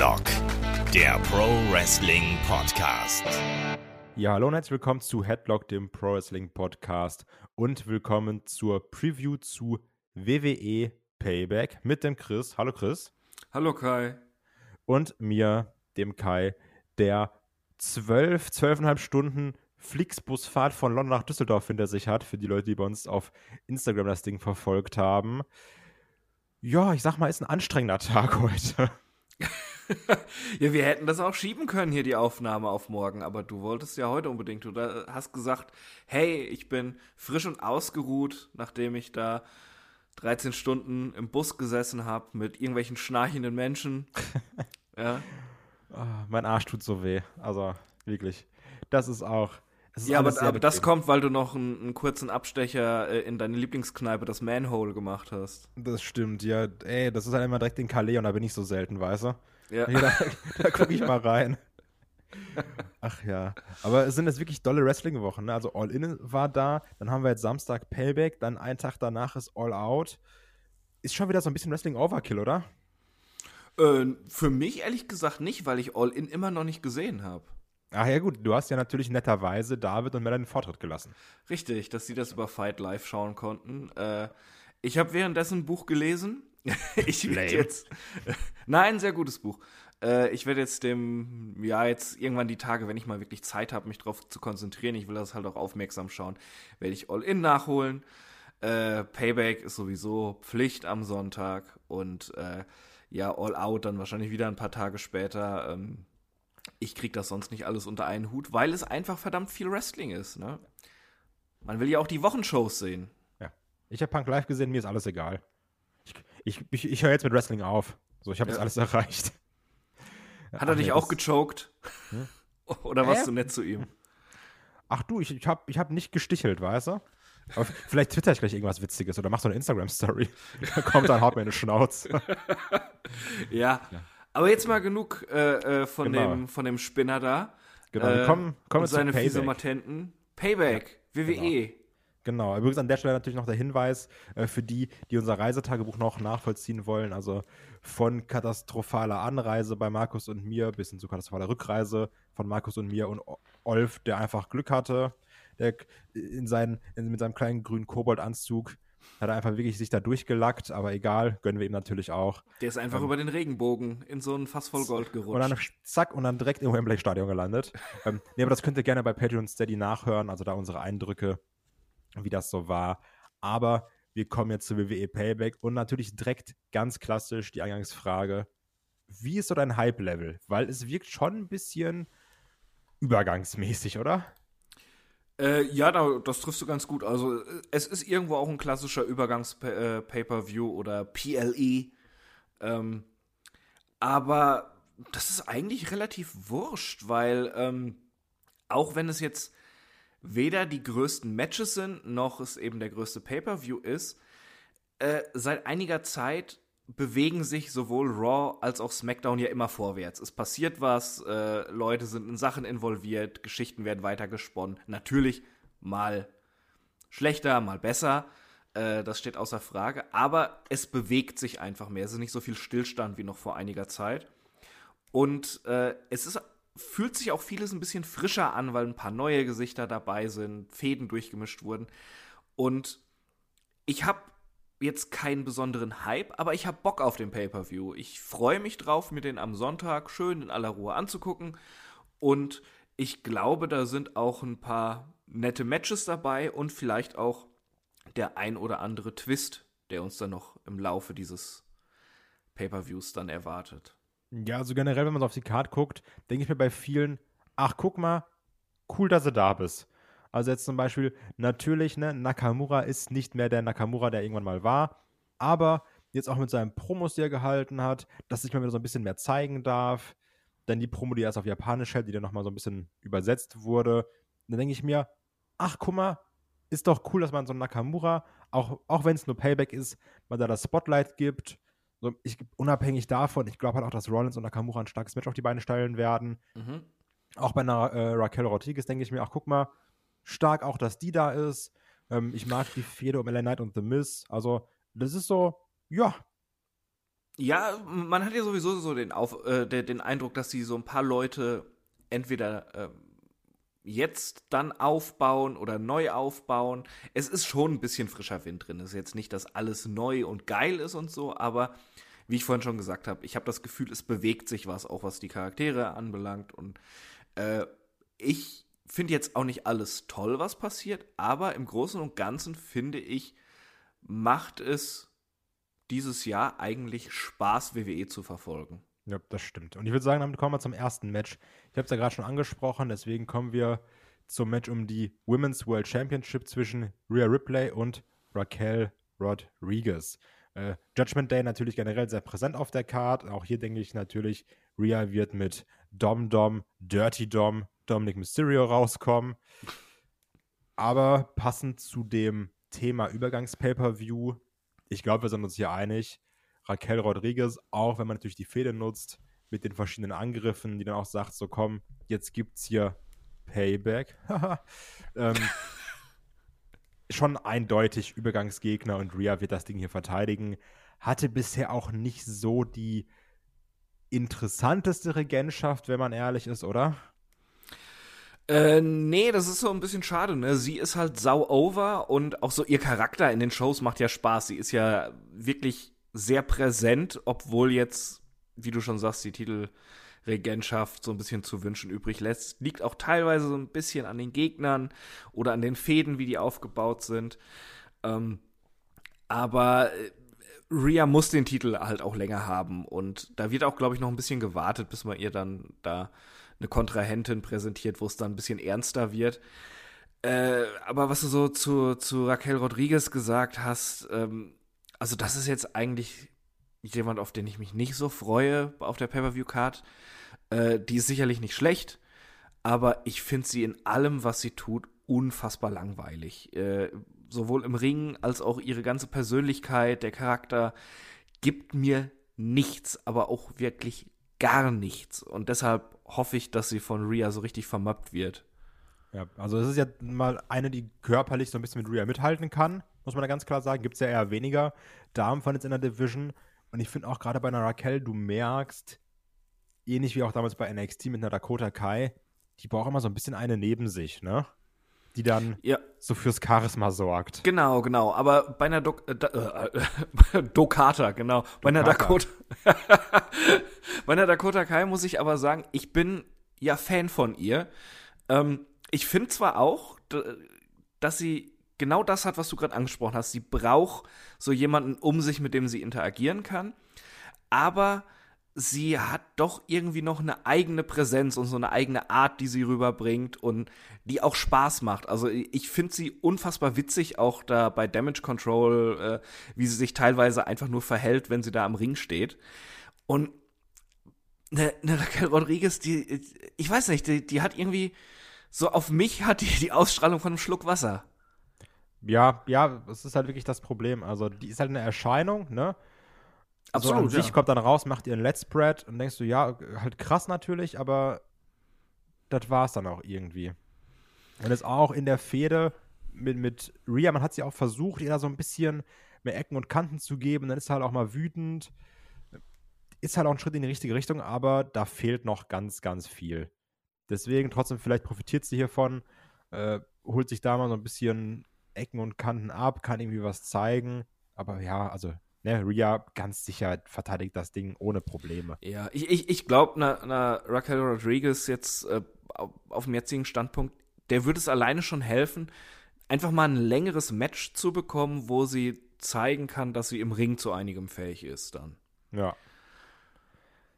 Headlock, der Pro Wrestling Podcast. Ja, hallo und herzlich willkommen zu Headlock, dem Pro Wrestling Podcast und willkommen zur Preview zu WWE Payback mit dem Chris. Hallo Chris. Hallo Kai. Und mir, dem Kai, der zwölf, zwölfeinhalb Stunden Flixbusfahrt von London nach Düsseldorf hinter sich hat, für die Leute, die bei uns auf Instagram das Ding verfolgt haben. Ja, ich sag mal, ist ein anstrengender Tag heute. ja, wir hätten das auch schieben können hier, die Aufnahme auf morgen, aber du wolltest ja heute unbedingt. Du hast gesagt, hey, ich bin frisch und ausgeruht, nachdem ich da 13 Stunden im Bus gesessen habe mit irgendwelchen schnarchenden Menschen. ja. Oh, mein Arsch tut so weh. Also, wirklich. Das ist auch ja, aber, aber das kommt, weil du noch einen, einen kurzen Abstecher äh, in deine Lieblingskneipe, das Manhole, gemacht hast. Das stimmt, ja. Ey, das ist halt immer direkt in Calais und da bin ich so selten, weißt du? Ja. Hey, da, da gucke ich mal rein. Ach ja. Aber es sind jetzt wirklich dolle Wrestling-Wochen. Ne? Also All In war da, dann haben wir jetzt Samstag Payback, dann einen Tag danach ist All Out. Ist schon wieder so ein bisschen Wrestling-Overkill, oder? Äh, für mich ehrlich gesagt nicht, weil ich All In immer noch nicht gesehen habe. Ach ja, gut, du hast ja natürlich netterweise David und Melanie den Vortritt gelassen. Richtig, dass sie das über Fight Live schauen konnten. Äh, ich habe währenddessen ein Buch gelesen. ich werde jetzt. nein, sehr gutes Buch. Äh, ich werde jetzt dem, ja, jetzt irgendwann die Tage, wenn ich mal wirklich Zeit habe, mich darauf zu konzentrieren, ich will das halt auch aufmerksam schauen, werde ich All In nachholen. Äh, Payback ist sowieso Pflicht am Sonntag und äh, ja, All Out dann wahrscheinlich wieder ein paar Tage später. Ähm, ich krieg das sonst nicht alles unter einen Hut, weil es einfach verdammt viel Wrestling ist. Ne? Man will ja auch die Wochenshows sehen. Ja. Ich habe Punk live gesehen, mir ist alles egal. Ich, ich, ich, höre jetzt mit Wrestling auf. So, ich habe ja. jetzt alles erreicht. Hat er dich auch gechoked? Hm? Oder warst äh? du nett zu ihm? Ach du, ich, ich habe ich hab nicht gestichelt, weißt du? Aber vielleicht twitter ich gleich irgendwas Witziges oder mach so eine Instagram-Story. Da kommt dann haut mir eine Schnauze. ja. ja. Aber jetzt mal genug äh, äh, von, genau. dem, von dem Spinner da. Genau, wir kommen, kommen und seine fiese Matenten. Payback, ja, WWE. Genau. Genau, übrigens an der Stelle natürlich noch der Hinweis äh, für die, die unser Reisetagebuch noch nachvollziehen wollen. Also von katastrophaler Anreise bei Markus und mir bis hin zu katastrophaler Rückreise von Markus und mir und Olf, der einfach Glück hatte, der in seinen, in, mit seinem kleinen grünen Koboldanzug hat er einfach wirklich sich da durchgelackt, aber egal, gönnen wir ihm natürlich auch. Der ist einfach ähm, über den Regenbogen in so ein Fass voll Gold gerutscht. Und dann zack und dann direkt im Wembley-Stadion gelandet. ähm, nee, aber das könnt ihr gerne bei Patreon Steady nachhören, also da unsere Eindrücke, wie das so war. Aber wir kommen jetzt zu WWE Payback und natürlich direkt ganz klassisch die Eingangsfrage: Wie ist so dein Hype-Level? Weil es wirkt schon ein bisschen übergangsmäßig, oder? Äh, ja, da, das triffst du ganz gut. Also äh, es ist irgendwo auch ein klassischer Übergangs-Pay-per-View äh, oder PLE. Ähm, aber das ist eigentlich relativ wurscht, weil ähm, auch wenn es jetzt weder die größten Matches sind, noch es eben der größte Pay-per-View ist, äh, seit einiger Zeit bewegen sich sowohl Raw als auch SmackDown ja immer vorwärts. Es passiert was, äh, Leute sind in Sachen involviert, Geschichten werden weitergesponnen. Natürlich mal schlechter, mal besser. Äh, das steht außer Frage. Aber es bewegt sich einfach mehr. Es ist nicht so viel Stillstand wie noch vor einiger Zeit. Und äh, es ist, fühlt sich auch vieles ein bisschen frischer an, weil ein paar neue Gesichter dabei sind, Fäden durchgemischt wurden. Und ich habe jetzt keinen besonderen Hype, aber ich habe Bock auf den Pay-per-View. Ich freue mich drauf, mir den am Sonntag schön in aller Ruhe anzugucken. Und ich glaube, da sind auch ein paar nette Matches dabei und vielleicht auch der ein oder andere Twist, der uns dann noch im Laufe dieses Pay-per-Views dann erwartet. Ja, also generell, wenn man so auf die Card guckt, denke ich mir bei vielen, ach guck mal, cool, dass du da bist. Also jetzt zum Beispiel, natürlich, ne, Nakamura ist nicht mehr der Nakamura, der irgendwann mal war, aber jetzt auch mit seinen Promos, die er gehalten hat, dass sich mal wieder so ein bisschen mehr zeigen darf. Dann die Promo, die erst auf Japanisch hält, die dann nochmal so ein bisschen übersetzt wurde. Dann denke ich mir, ach guck mal, ist doch cool, dass man so einen Nakamura, auch, auch wenn es nur Payback ist, man da das Spotlight gibt. So, ich, unabhängig davon, ich glaube halt auch, dass Rollins und Nakamura ein starkes Match auf die Beine stellen werden. Mhm. Auch bei einer äh, Raquel Rodriguez denke ich mir, ach guck mal, stark auch, dass die da ist. Ähm, ich mag die Fehde um LA Knight und The Miz. Also, das ist so, ja. Ja, man hat ja sowieso so den, Auf, äh, den Eindruck, dass sie so ein paar Leute entweder äh, jetzt dann aufbauen oder neu aufbauen. Es ist schon ein bisschen frischer Wind drin. Es ist jetzt nicht, dass alles neu und geil ist und so, aber wie ich vorhin schon gesagt habe, ich habe das Gefühl, es bewegt sich was, auch was die Charaktere anbelangt. Und äh, ich finde jetzt auch nicht alles toll, was passiert, aber im Großen und Ganzen finde ich, macht es dieses Jahr eigentlich Spaß, WWE zu verfolgen. Ja, das stimmt. Und ich würde sagen, damit kommen wir zum ersten Match. Ich habe es ja gerade schon angesprochen, deswegen kommen wir zum Match um die Women's World Championship zwischen Rhea Ripley und Raquel Rodriguez. Äh, Judgment Day natürlich generell sehr präsent auf der Card. Auch hier denke ich natürlich, Rhea wird mit Dom Dom, Dirty Dom, Dominic Mysterio rauskommen. Aber passend zu dem Thema Übergangs-Pay-Per-View, ich glaube, wir sind uns hier einig, Raquel Rodriguez, auch wenn man natürlich die Fehde nutzt, mit den verschiedenen Angriffen, die dann auch sagt, so komm, jetzt gibt's hier Payback. ähm, schon eindeutig Übergangsgegner und Rhea wird das Ding hier verteidigen. Hatte bisher auch nicht so die interessanteste Regentschaft, wenn man ehrlich ist, oder? Äh, nee, das ist so ein bisschen schade, ne? Sie ist halt sau over und auch so ihr Charakter in den Shows macht ja Spaß. Sie ist ja wirklich sehr präsent, obwohl jetzt, wie du schon sagst, die Titelregentschaft so ein bisschen zu wünschen übrig lässt. Liegt auch teilweise so ein bisschen an den Gegnern oder an den Fäden, wie die aufgebaut sind. Ähm, aber äh, Rhea muss den Titel halt auch länger haben und da wird auch, glaube ich, noch ein bisschen gewartet, bis man ihr dann da eine Kontrahentin präsentiert, wo es dann ein bisschen ernster wird. Äh, aber was du so zu, zu Raquel Rodriguez gesagt hast, ähm, also das ist jetzt eigentlich jemand, auf den ich mich nicht so freue auf der Pay-Per-View-Card. Äh, die ist sicherlich nicht schlecht, aber ich finde sie in allem, was sie tut, unfassbar langweilig. Äh, sowohl im Ring als auch ihre ganze Persönlichkeit, der Charakter gibt mir nichts, aber auch wirklich gar nichts. Und deshalb hoffe ich, dass sie von Rhea so richtig vermappt wird. Ja, also es ist ja mal eine, die körperlich so ein bisschen mit Rhea mithalten kann, muss man da ganz klar sagen. Gibt es ja eher weniger Damen von jetzt in der Division. Und ich finde auch gerade bei einer Raquel, du merkst, ähnlich wie auch damals bei NXT mit einer Dakota Kai, die braucht immer so ein bisschen eine neben sich, ne? Die dann ja. so fürs Charisma sorgt. Genau, genau. Aber bei einer Dok äh, äh, Dokata, genau. Bei einer Dakota. bei einer Dakota Kai muss ich aber sagen, ich bin ja Fan von ihr. Ähm, ich finde zwar auch, dass sie genau das hat, was du gerade angesprochen hast. Sie braucht so jemanden um sich, mit dem sie interagieren kann. Aber sie hat doch irgendwie noch eine eigene Präsenz und so eine eigene Art, die sie rüberbringt und die auch Spaß macht. Also ich finde sie unfassbar witzig, auch da bei Damage Control, äh, wie sie sich teilweise einfach nur verhält, wenn sie da am Ring steht. Und eine, eine Raquel Rodriguez, die, ich weiß nicht, die, die hat irgendwie, so auf mich hat die die Ausstrahlung von einem Schluck Wasser. Ja, ja, es ist halt wirklich das Problem. Also, die ist halt eine Erscheinung, ne? Also Absolut, an sich ja. kommt dann raus, macht ihren Let's Spread und denkst du, ja, halt krass natürlich, aber das war es dann auch irgendwie. Und es auch in der Fehde mit, mit Rhea, man hat sie auch versucht, ihr da so ein bisschen mehr Ecken und Kanten zu geben, dann ist sie halt auch mal wütend. Ist halt auch ein Schritt in die richtige Richtung, aber da fehlt noch ganz, ganz viel. Deswegen trotzdem, vielleicht profitiert sie hiervon, äh, holt sich da mal so ein bisschen Ecken und Kanten ab, kann irgendwie was zeigen. Aber ja, also ne, Rhea ganz sicher verteidigt das Ding ohne Probleme. Ja, ich, ich, ich glaube, na, na, Raquel Rodriguez jetzt äh, auf dem jetzigen Standpunkt, der würde es alleine schon helfen, einfach mal ein längeres Match zu bekommen, wo sie zeigen kann, dass sie im Ring zu einigem fähig ist dann. Ja.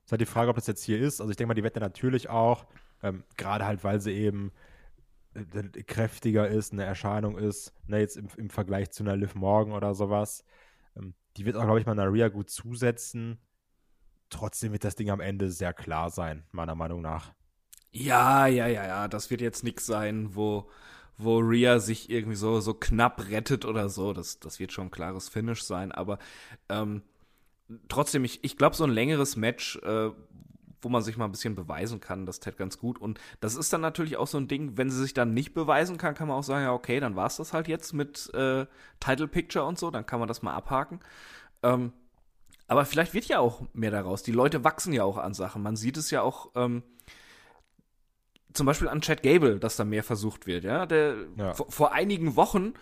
Ist halt die Frage, ob das jetzt hier ist. Also ich denke mal, die Wette natürlich auch, ähm, gerade halt, weil sie eben kräftiger ist, eine Erscheinung ist, ne, jetzt im, im Vergleich zu einer Liv Morgan oder sowas. Ähm, die wird auch, glaube ich, mal Naria gut zusetzen. Trotzdem wird das Ding am Ende sehr klar sein, meiner Meinung nach. Ja, ja, ja, ja. Das wird jetzt nichts sein, wo, wo Rhea sich irgendwie so, so knapp rettet oder so. Das, das wird schon ein klares Finish sein. Aber ähm, trotzdem, ich, ich glaube, so ein längeres Match, äh, wo man sich mal ein bisschen beweisen kann, das tät ganz gut. Und das ist dann natürlich auch so ein Ding, wenn sie sich dann nicht beweisen kann, kann man auch sagen, ja, okay, dann war es das halt jetzt mit äh, Title Picture und so, dann kann man das mal abhaken. Ähm, Aber vielleicht wird ja auch mehr daraus. Die Leute wachsen ja auch an Sachen. Man sieht es ja auch ähm, zum Beispiel an Chad Gable, dass da mehr versucht wird. Ja, der Ja. Vor, vor einigen Wochen,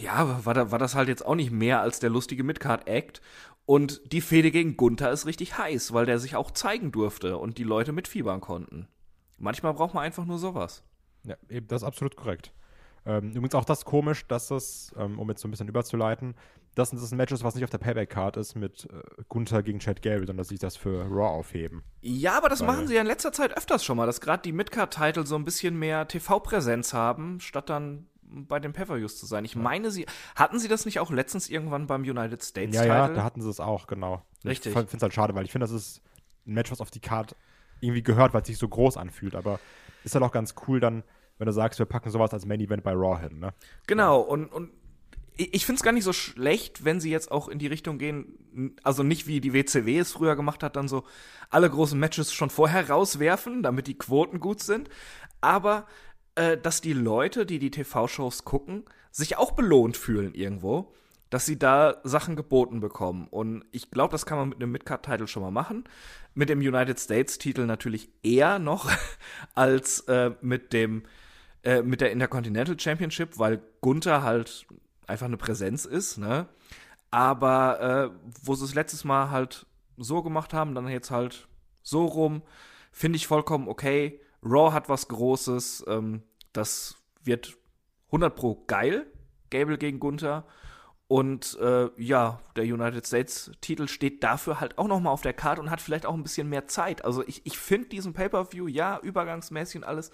ja, war, da, war das halt jetzt auch nicht mehr als der lustige Midcard-Act. Und die Fehde gegen Gunther ist richtig heiß, weil der sich auch zeigen durfte und die Leute mitfiebern konnten. Manchmal braucht man einfach nur sowas. Ja, eben, das ist absolut korrekt. Ähm, übrigens auch das komisch, dass das, ähm, um jetzt so ein bisschen überzuleiten, dass das ein Match ist, was nicht auf der Payback-Card ist mit äh, Gunther gegen Chad Gable, sondern dass sie das für Raw aufheben. Ja, aber das Weil- machen sie ja in letzter Zeit öfters schon mal, dass gerade die Midcard-Titel so ein bisschen mehr TV-Präsenz haben, statt dann bei den Pay-Per-Views zu sein. Ich meine, sie hatten sie das nicht auch letztens irgendwann beim United States Ja, Title? ja, da hatten sie es auch, genau. Richtig. Ich finde es halt schade, weil ich finde, das ist ein Match, was auf die Card irgendwie gehört, weil es sich so groß anfühlt. Aber ist halt auch ganz cool dann, wenn du sagst, wir packen sowas als Main-Event bei Raw hin, ne? Genau, und, und ich ich finde es gar nicht so schlecht, wenn sie jetzt auch in die Richtung gehen, also nicht wie die WCW es früher gemacht hat, dann so alle großen Matches schon vorher rauswerfen, damit die Quoten gut sind, aber äh, dass die Leute, die die TV-Shows gucken, sich auch belohnt fühlen irgendwo, dass sie da Sachen geboten bekommen. Und ich glaube, das kann man mit einem Midcard-Title schon mal machen. Mit dem United States-Titel natürlich eher noch als äh, mit dem äh, mit der Intercontinental Championship, weil Gunther halt einfach eine Präsenz ist, ne? Aber äh, wo sie es letztes Mal halt so gemacht haben, dann jetzt halt so rum, finde ich vollkommen okay. Raw hat was Großes, ähm, das wird 100 pro geil, Gable gegen Gunther. Und äh, ja, der United States Titel steht dafür halt auch noch mal auf der Karte und hat vielleicht auch ein bisschen mehr Zeit. Also ich, ich finde diesen Pay-per-View, ja, übergangsmäßig und alles,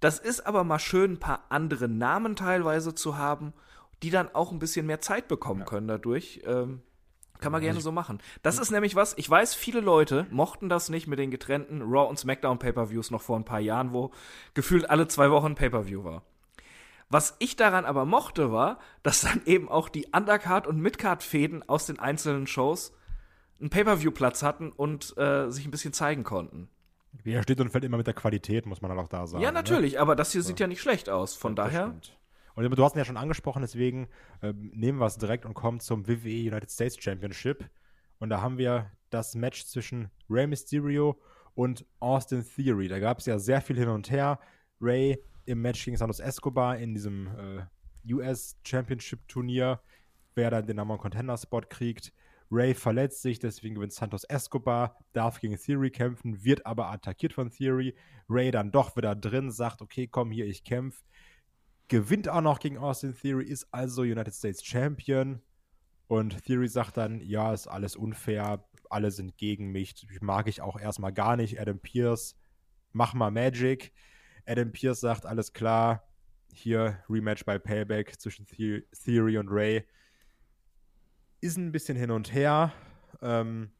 das ist aber mal schön, ein paar andere Namen teilweise zu haben, die dann auch ein bisschen mehr Zeit bekommen können dadurch. Ähm, kann man gerne so machen. Das ist nämlich was, ich weiß, viele Leute mochten das nicht mit den getrennten Raw und SmackDown Pay-Per-Views noch vor ein paar Jahren, wo gefühlt alle zwei Wochen ein Pay-Per-View war. Was ich daran aber mochte, war, dass dann eben auch die Undercard- und Midcard-Fäden aus den einzelnen Shows einen Pay-Per-View-Platz hatten und äh, sich ein bisschen zeigen konnten. Ja, steht und fällt immer mit der Qualität, muss man halt auch da sagen. ja, ne? natürlich, aber das hier sieht ja nicht schlecht aus. Von Das daher. stimmt. Und du hast ihn ja schon angesprochen, deswegen ähm, nehmen wir es direkt und kommen zum WWE United States Championship. Und da haben wir das Match zwischen Rey Mysterio und Austin Theory. Da gab es ja sehr viel hin und her. Rey im Match gegen Santos Escobar in diesem äh, US Championship Turnier, wer dann den Number Contender Spot kriegt. Ray verletzt sich, deswegen gewinnt Santos Escobar, darf gegen Theory kämpfen, wird aber attackiert von Theory. Ray dann doch wieder drin, sagt, okay, komm hier, ich kämpfe gewinnt auch noch gegen Austin Theory, ist also United States Champion. Und Theory sagt dann, ja, ist alles unfair, alle sind gegen mich, mag ich auch erstmal gar nicht. Adam Pierce, mach mal Magic. Adam Pierce sagt, alles klar, hier Rematch bei Payback zwischen The Theory und Ray. Ist ein bisschen hin und her. Ähm,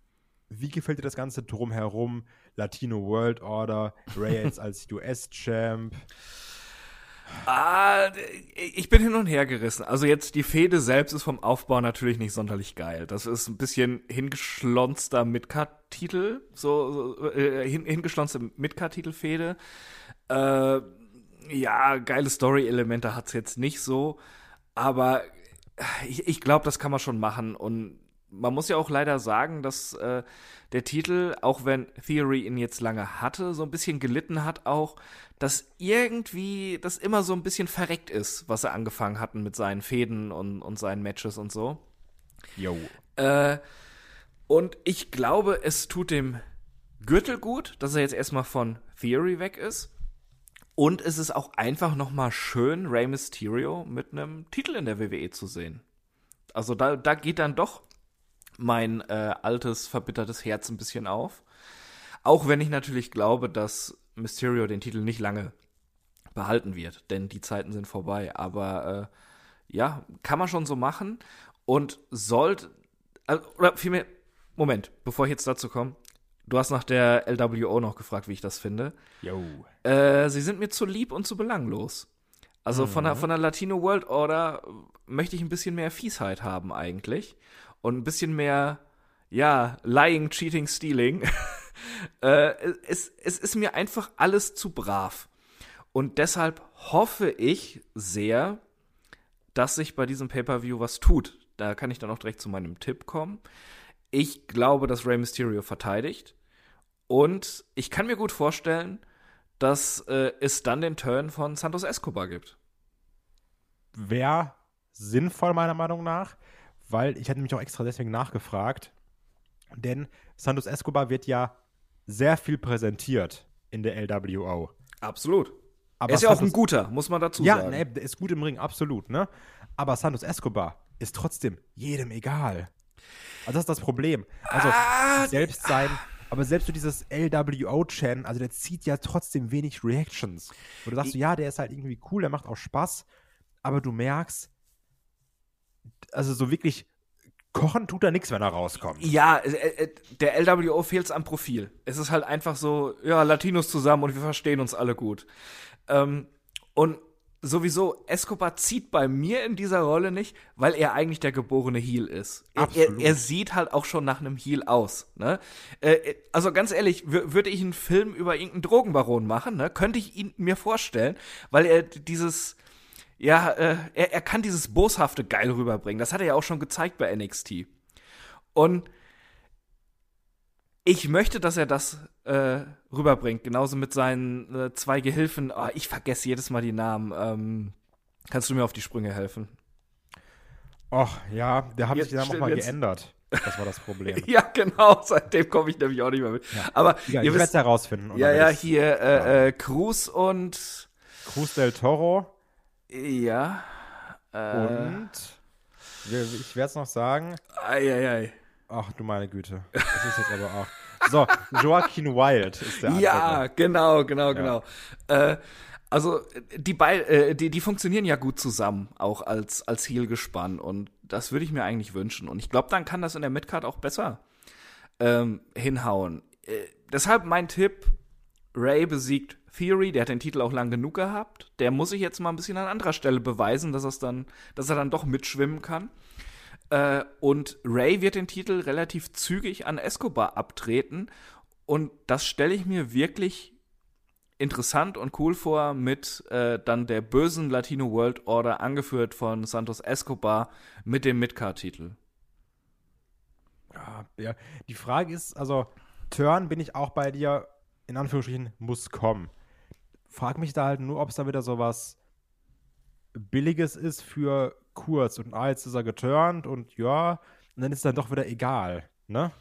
wie gefällt dir das Ganze drumherum? Latino World Order, Ray jetzt als US-Champ. Ah, ich bin hin und her gerissen. Also jetzt die Fehde selbst ist vom Aufbau natürlich nicht sonderlich geil. Das ist ein bisschen hingeschlonzter Midcard-Titel, so, so äh, hin, hingeschlonzte Midcard-Titel-Fehde. Äh, ja, geile Story-Elemente hat's jetzt nicht so, aber ich, ich glaube, das kann man schon machen und man muss ja auch leider sagen, dass äh, der Titel, auch wenn Theory ihn jetzt lange hatte, so ein bisschen gelitten hat auch, dass irgendwie das immer so ein bisschen verreckt ist, was er angefangen hatten mit seinen Fäden und, und seinen Matches und so. Yo. Äh, und ich glaube, es tut dem Gürtel gut, dass er jetzt erstmal von Theory weg ist. Und es ist auch einfach noch mal schön, Rey Mysterio mit einem Titel in der WWE zu sehen. Also da, da geht dann doch mein äh, altes, verbittertes Herz ein bisschen auf. Auch wenn ich natürlich glaube, dass Mysterio den Titel nicht lange behalten wird, denn die Zeiten sind vorbei. Aber äh, ja, kann man schon so machen und sollte, also, oder vielmehr, Moment, bevor ich jetzt dazu komme, du hast nach der LWO noch gefragt, wie ich das finde. Yo. Äh, sie sind mir zu lieb und zu belanglos. Also von, der, von der Latino World Order möchte ich ein bisschen mehr Fiesheit haben eigentlich. Und ein bisschen mehr, ja, Lying, Cheating, Stealing. äh, es, es ist mir einfach alles zu brav. Und deshalb hoffe ich sehr, dass sich bei diesem Pay-Per-View was tut. Da kann ich dann auch direkt zu meinem Tipp kommen. Ich glaube, dass Rey Mysterio verteidigt. Und ich kann mir gut vorstellen, dass äh, es dann den Turn von Santos Escobar gibt. Wäre sinnvoll, meiner Meinung nach, weil ich hätte mich auch extra deswegen nachgefragt. Denn Santos Escobar wird ja sehr viel präsentiert in der LWO. Absolut. Aber er ist ja auch ein guter, muss man dazu Ja, sagen. ne, der ist gut im Ring, absolut, ne? Aber Santos Escobar ist trotzdem jedem egal. Also das ist das Problem. Also Ah, selbst sein, aber selbst so dieses LWO-Chan, also der zieht ja trotzdem wenig Reactions. Wo du sagst, so, ja, der ist halt irgendwie cool, der macht auch Spaß, aber du merkst, also so wirklich kochen tut er nichts, wenn er rauskommt. Ja, äh, äh, der LWO fehlt am Profil. Es ist halt einfach so, ja, Latinos zusammen und wir verstehen uns alle gut. Ähm, und sowieso, Escobar zieht bei mir in dieser Rolle nicht, weil er eigentlich der geborene Heel ist. Er, er, Absolut. er sieht halt auch schon nach einem Heel aus. Ne? Äh, äh, also ganz ehrlich, wür- würde ich einen Film über irgendeinen Drogenbaron machen, ne, könnte ich ihn mir vorstellen, weil er dieses ja, äh, er, er kann dieses Boshafte geil rüberbringen. Das hat er ja auch schon gezeigt bei NXT. Und ich möchte, dass er das äh, rüberbringt. Genauso mit seinen äh, zwei Gehilfen. Oh, ich vergesse jedes Mal die Namen. Ähm, kannst du mir auf die Sprünge helfen? Och, ja, der hat Jetzt sich dann nochmal geändert. Das war das Problem. Ja, genau. Seitdem komme ich nämlich auch nicht mehr mit. Aber Ja, ihr es wisst, herausfinden. ja, ja, hier äh, äh, Cruz und Cruz del Toro ja. Äh, und ich werde es noch sagen. ei, ei, ei. Ach du meine Güte. Das ist jetzt aber auch. So, Joaquin Wild ist der andere. Ja, genau, genau, genau. Äh, also die, bei, äh, die, die funktionieren ja gut zusammen, auch als, als Heel-Gespann. Und das würde ich mir eigentlich wünschen. Und ich glaube, dann kann das in der Midcard auch besser ähm, hinhauen. Äh, deshalb mein Tipp: Ray besiegt Theory, der hat den Titel auch lang genug gehabt. Der muss sich jetzt mal ein bisschen an anderer Stelle beweisen, dass, dann, dass er dann doch mitschwimmen kann. Äh, und Ray wird den Titel relativ zügig an Escobar abtreten. Und das stelle ich mir wirklich interessant und cool vor mit äh, dann der bösen Latino World Order, angeführt von Santos Escobar, mit dem Midcard-Titel. Ja. Die Frage ist, also, Turn bin ich auch bei dir, in Anführungsstrichen, muss kommen. Frag mich da halt nur, ob es da wieder sowas Billiges ist für kurz und ah, jetzt ist er geturnt und ja, und dann ist es dann doch wieder egal, ne?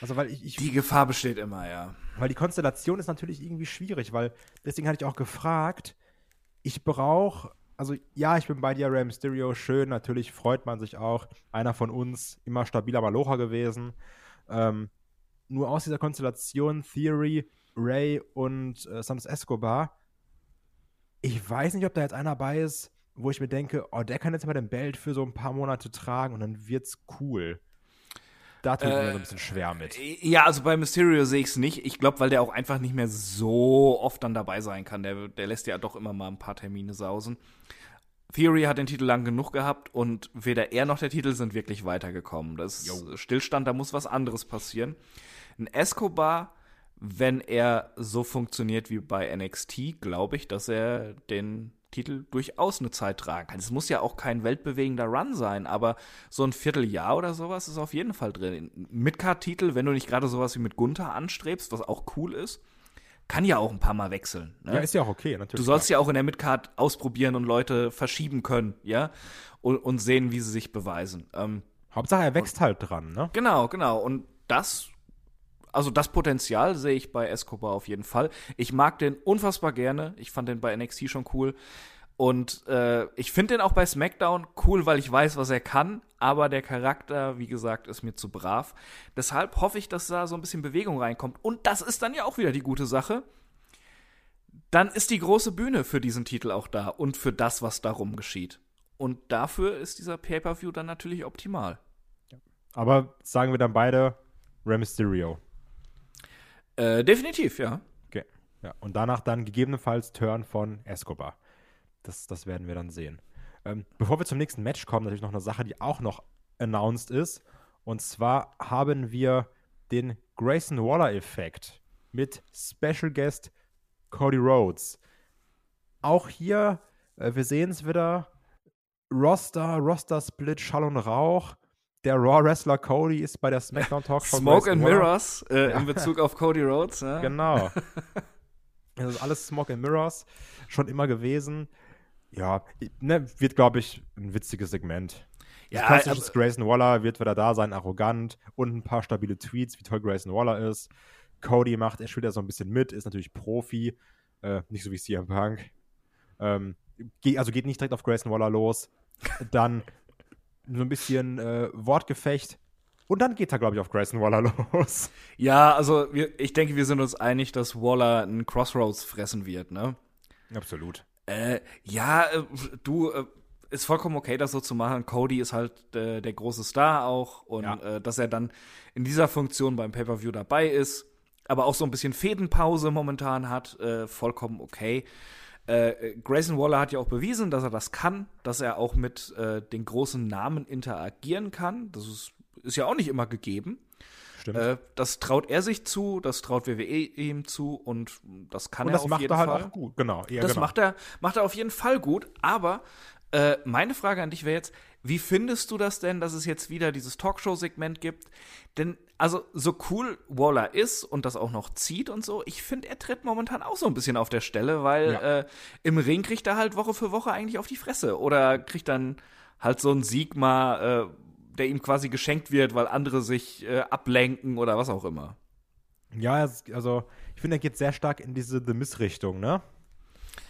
Also, weil ich, ich Die Gefahr besteht immer, ja. Weil die Konstellation ist natürlich irgendwie schwierig, weil deswegen hatte ich auch gefragt, ich brauche, also ja, ich bin bei dir, Rey Mysterio, schön, natürlich freut man sich auch, einer von uns, immer stabiler Malocha gewesen. Ähm, nur aus dieser Konstellation Theory, Ray und äh, Santos Escobar, ich weiß nicht, ob da jetzt einer bei ist, wo ich mir denke, oh, der kann jetzt mal den Belt für so ein paar Monate tragen und dann wird's cool. Da tue ich mir so ein bisschen schwer mit. Ja, also bei Mysterio sehe ich es nicht. Ich glaube, weil der auch einfach nicht mehr so oft dann dabei sein kann. Der, der lässt ja doch immer mal ein paar Termine sausen. Theory hat den Titel lang genug gehabt und weder er noch der Titel sind wirklich weitergekommen. Das ist Stillstand, da muss was anderes passieren. Ein Escobar, wenn er so funktioniert wie bei NXT, glaube ich, dass er den Titel durchaus eine Zeit tragen kann. Es muss ja auch kein weltbewegender Run sein, aber so ein Vierteljahr oder sowas ist auf jeden Fall drin. Midcard-Titel, wenn du nicht gerade sowas wie mit Gunther anstrebst, was auch cool ist, kann ja auch ein paar Mal wechseln. Ne? Ja, ist ja auch okay, natürlich. Du sollst ja auch in der Midcard ausprobieren und Leute verschieben können, ja, und, und sehen, wie sie sich beweisen. Ähm, Hauptsache, er wächst halt dran, ne? genau, genau. Und das, also das Potenzial sehe ich bei Escobar auf jeden Fall. Ich mag den unfassbar gerne. Ich fand den bei NXT schon cool. Und äh, ich finde den auch bei SmackDown cool, weil ich weiß, was er kann. Aber der Charakter, wie gesagt, ist mir zu brav. Deshalb hoffe ich, dass da so ein bisschen Bewegung reinkommt. Und das ist dann ja auch wieder die gute Sache. Dann ist die große Bühne für diesen Titel auch da und für das, was darum geschieht. Und dafür ist dieser Pay-Per-View dann natürlich optimal. Aber sagen wir dann beide Rey Mysterio. Äh, definitiv, ja. Okay. Ja. Und danach dann gegebenenfalls Turn von Escobar. Das, das werden wir dann sehen. Ähm, bevor wir zum nächsten Match kommen, natürlich noch eine Sache, die auch noch announced ist. Und zwar haben wir den Grayson Waller-Effekt mit Special Guest Cody Rhodes. Auch hier, äh, wir sehen es wieder, Roster, Roster-Split, Schall und Rauch. Der Raw-Wrestler Cody ist bei der SmackDown Talkshow. Smoke and Mirrors äh, ja. in Bezug auf Cody Rhodes. Ja. Genau. Das ist alles Smoke and Mirrors. Schon immer gewesen. Ja, ne, wird, glaube ich, ein witziges Segment. Ja, klassisches also, Grayson Waller wird wieder da sein, arrogant und ein paar stabile Tweets, wie toll Grayson Waller ist. Cody macht, er spielt ja so ein bisschen mit, ist natürlich Profi, äh, nicht so wie CM Punk. Ähm, also geht nicht direkt auf Grayson Waller los. Dann so ein bisschen äh, Wortgefecht. Und dann geht er, glaube ich, auf Grayson Waller los. Ja, also wir, ich denke, wir sind uns einig, dass Waller einen Crossroads fressen wird, ne? Absolut. Äh, ja, äh, du, äh, ist vollkommen okay, das so zu machen. Cody ist halt äh, der große Star auch und ja. Äh, dass er dann in dieser Funktion beim Pay-Per-View dabei ist, aber auch so ein bisschen Fädenpause momentan hat, äh, vollkommen okay. Äh, Grayson Waller hat ja auch bewiesen, dass er das kann, dass er auch mit äh, den großen Namen interagieren kann. Das ist, ist ja auch nicht immer gegeben. Stimmt. Äh, das traut er sich zu, das traut WWE ihm zu und das kann und er auf jeden Fall. das macht er halt auch gut, genau. Ja, das genau. Macht, er, macht er auf jeden Fall gut, aber äh, meine Frage an dich wäre jetzt, wie findest du das denn, dass es jetzt wieder dieses Talkshow-Segment gibt? Denn, also, so cool Waller ist und das auch noch zieht und so, ich finde, er tritt momentan auch so ein bisschen auf der Stelle, weil ja. äh, im Ring kriegt er halt Woche für Woche eigentlich auf die Fresse. Oder kriegt dann halt so einen Sieg mal, äh, der ihm quasi geschenkt wird, weil andere sich äh, ablenken oder was auch immer. Ja, also, ich finde, er geht sehr stark in diese The Miss-Richtung, ne?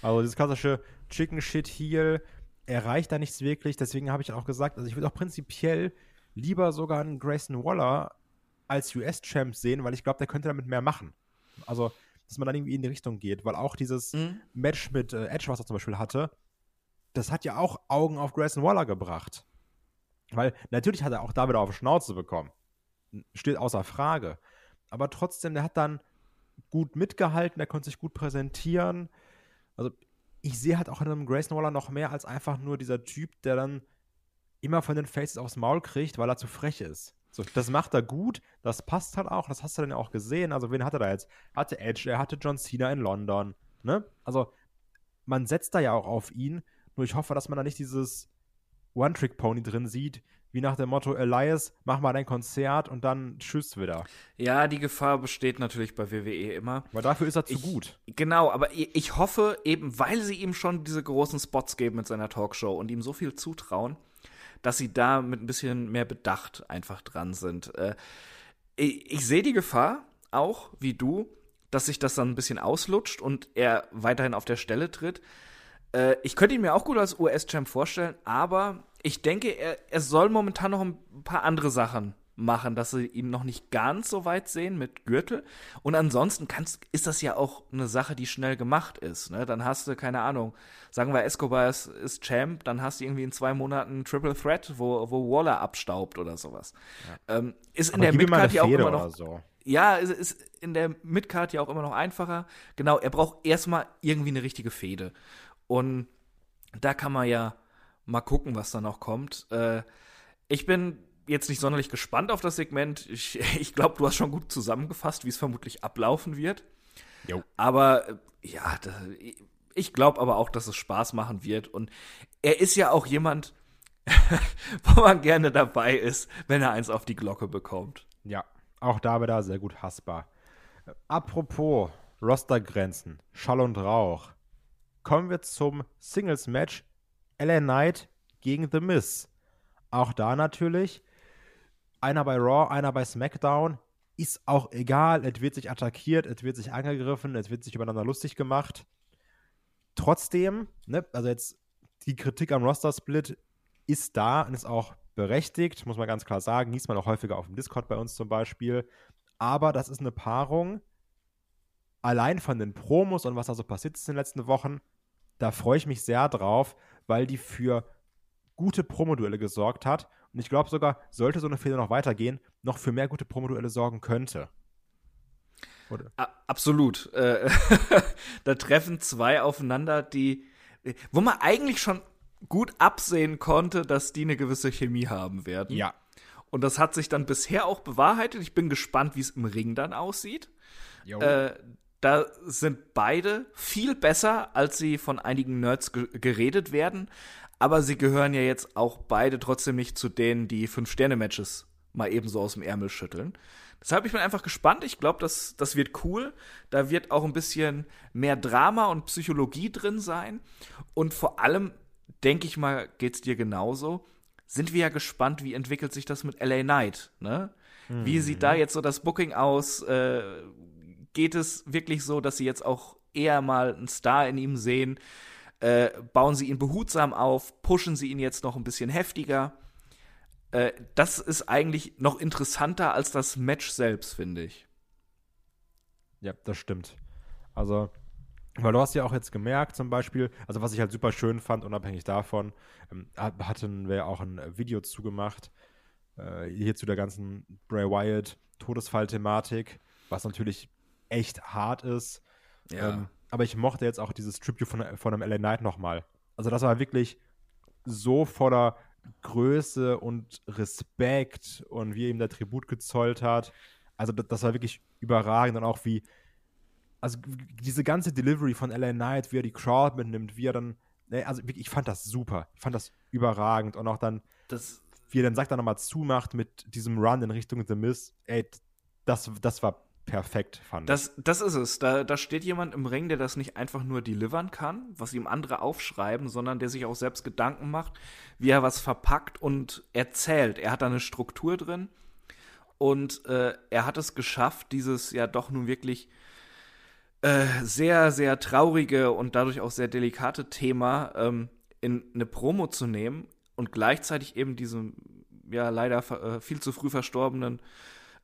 Also, dieses klassische Chicken Shit Heel erreicht da nichts wirklich. Deswegen habe ich auch gesagt, also ich würde auch prinzipiell lieber sogar einen Grayson Waller als US-Champ sehen, weil ich glaube, der könnte damit mehr machen. Also, dass man dann irgendwie in die Richtung geht, weil auch dieses mhm. Match mit äh, Edge, was er zum Beispiel hatte, das hat ja auch Augen auf Grayson Waller gebracht. Weil natürlich hat er auch da wieder auf Schnauze bekommen. Steht außer Frage. Aber trotzdem, der hat dann gut mitgehalten, der konnte sich gut präsentieren. Also ich sehe halt auch in einem Grayson Waller noch mehr als einfach nur dieser Typ, der dann immer von den Faces aufs Maul kriegt, weil er zu frech ist. So, das macht er gut, das passt halt auch, das hast du dann ja auch gesehen. Also, wen hat er da jetzt? Hatte Edge, er hatte John Cena in London. Ne? Also, man setzt da ja auch auf ihn, nur ich hoffe, dass man da nicht dieses One-Trick-Pony drin sieht, wie nach dem Motto, Elias, mach mal dein Konzert und dann tschüss wieder. Ja, die Gefahr besteht natürlich bei WWE immer. Weil dafür ist er zu ich, gut. Genau, aber ich hoffe eben, weil sie ihm schon diese großen Spots geben mit seiner Talkshow und ihm so viel zutrauen, dass sie da mit ein bisschen mehr Bedacht einfach dran sind. Äh, ich, ich sehe die Gefahr auch, wie du, dass sich das dann ein bisschen auslutscht und er weiterhin auf der Stelle tritt. Äh, ich könnte ihn mir auch gut als US-Champ vorstellen, aber ich denke, er, er soll momentan noch ein paar andere Sachen machen, dass sie ihn noch nicht ganz so weit sehen mit Gürtel. Und ansonsten kannst, ist das ja auch eine Sache, die schnell gemacht ist. Ne? Dann hast du, keine Ahnung, sagen wir, Escobar ist, ist Champ, dann hast du irgendwie in zwei Monaten Triple Threat, wo, wo Waller abstaubt oder sowas. Ja. Ähm, ist in der Midcard ja auch immer noch. So. Ja, ist, ist in der Midcard ja auch immer noch einfacher. Genau, er braucht erstmal irgendwie eine richtige Fehde. Und da kann man ja mal gucken, was da noch kommt. Äh, ich bin jetzt nicht sonderlich gespannt auf das Segment. Ich, ich glaube, du hast schon gut zusammengefasst, wie es vermutlich ablaufen wird. Jo. Aber äh, ja, da, ich glaube aber auch, dass es Spaß machen wird. Und er ist ja auch jemand, wo man gerne dabei ist, wenn er eins auf die Glocke bekommt. Ja, auch da wieder sehr gut hassbar. Apropos Rostergrenzen, Schall und Rauch kommen wir zum Singles-Match LA Knight gegen The Miz. Auch da natürlich einer bei Raw, einer bei SmackDown. Ist auch egal, es wird sich attackiert, es wird sich angegriffen, es wird sich übereinander lustig gemacht. Trotzdem, ne, also jetzt die Kritik am Roster-Split ist da und ist auch berechtigt, muss man ganz klar sagen. Liest man auch häufiger auf dem Discord bei uns zum Beispiel. Aber das ist eine Paarung, allein von den Promos und was da so passiert ist in den letzten Wochen, da freue ich mich sehr drauf, weil die für gute Promoduelle gesorgt hat. Und ich glaube sogar, sollte so eine Fehler noch weitergehen, noch für mehr gute Promoduelle sorgen könnte. Oder? Absolut. Äh, da treffen zwei aufeinander, die, wo man eigentlich schon gut absehen konnte, dass die eine gewisse Chemie haben werden. Ja. Und das hat sich dann bisher auch bewahrheitet. Ich bin gespannt, wie es im Ring dann aussieht. Äh, da sind beide viel besser, als sie von einigen Nerds ge geredet werden. Aber sie gehören ja jetzt auch beide trotzdem nicht zu denen, die Fünf-Sterne-Matches mal ebenso aus dem Ärmel schütteln. Deshalb bin ich einfach gespannt. Ich glaube, das, das wird cool. Da wird auch ein bisschen mehr Drama und Psychologie drin sein. Und vor allem, denke ich mal, geht es dir genauso. Sind wir ja gespannt, wie entwickelt sich das mit LA Knight, ne? Mhm. Wie sieht da jetzt so das Booking aus? Äh, geht es wirklich so, dass sie jetzt auch eher mal einen Star in ihm sehen? Äh, bauen sie ihn behutsam auf? Pushen sie ihn jetzt noch ein bisschen heftiger? Äh, das ist eigentlich noch interessanter als das Match selbst, finde ich. Ja, das stimmt. Also, weil du hast ja auch jetzt gemerkt, zum Beispiel, also was ich halt super schön fand, unabhängig davon, ähm, hatten wir auch ein Video zugemacht, äh, hier zu der ganzen Bray Wyatt Todesfall-Thematik, was natürlich echt hart ist. Ja. Ähm, aber ich mochte jetzt auch dieses Tribute von, von einem LA Knight nochmal. Also das war wirklich so voller Größe und Respekt und wie er ihm der Tribut gezollt hat. Also das, das war wirklich überragend und auch wie, also diese ganze Delivery von LA Knight, wie er die Crowd mitnimmt, wie er dann, ne, also ich fand das super. Ich fand das überragend und auch dann, das, wie er dann sagt, er nochmal zumacht mit diesem Run in Richtung The Miz, ey, das, das war perfekt, fand das. Das ist es. Da, da steht jemand im Ring, der das nicht einfach nur delivern kann, was ihm andere aufschreiben, sondern der sich auch selbst Gedanken macht, wie er was verpackt und erzählt. Er hat da eine Struktur drin und äh, er hat es geschafft, dieses ja doch nun wirklich äh, sehr, sehr traurige und dadurch auch sehr delikate Thema ähm, in eine Promo zu nehmen und gleichzeitig eben diesem ja leider äh, viel zu früh verstorbenen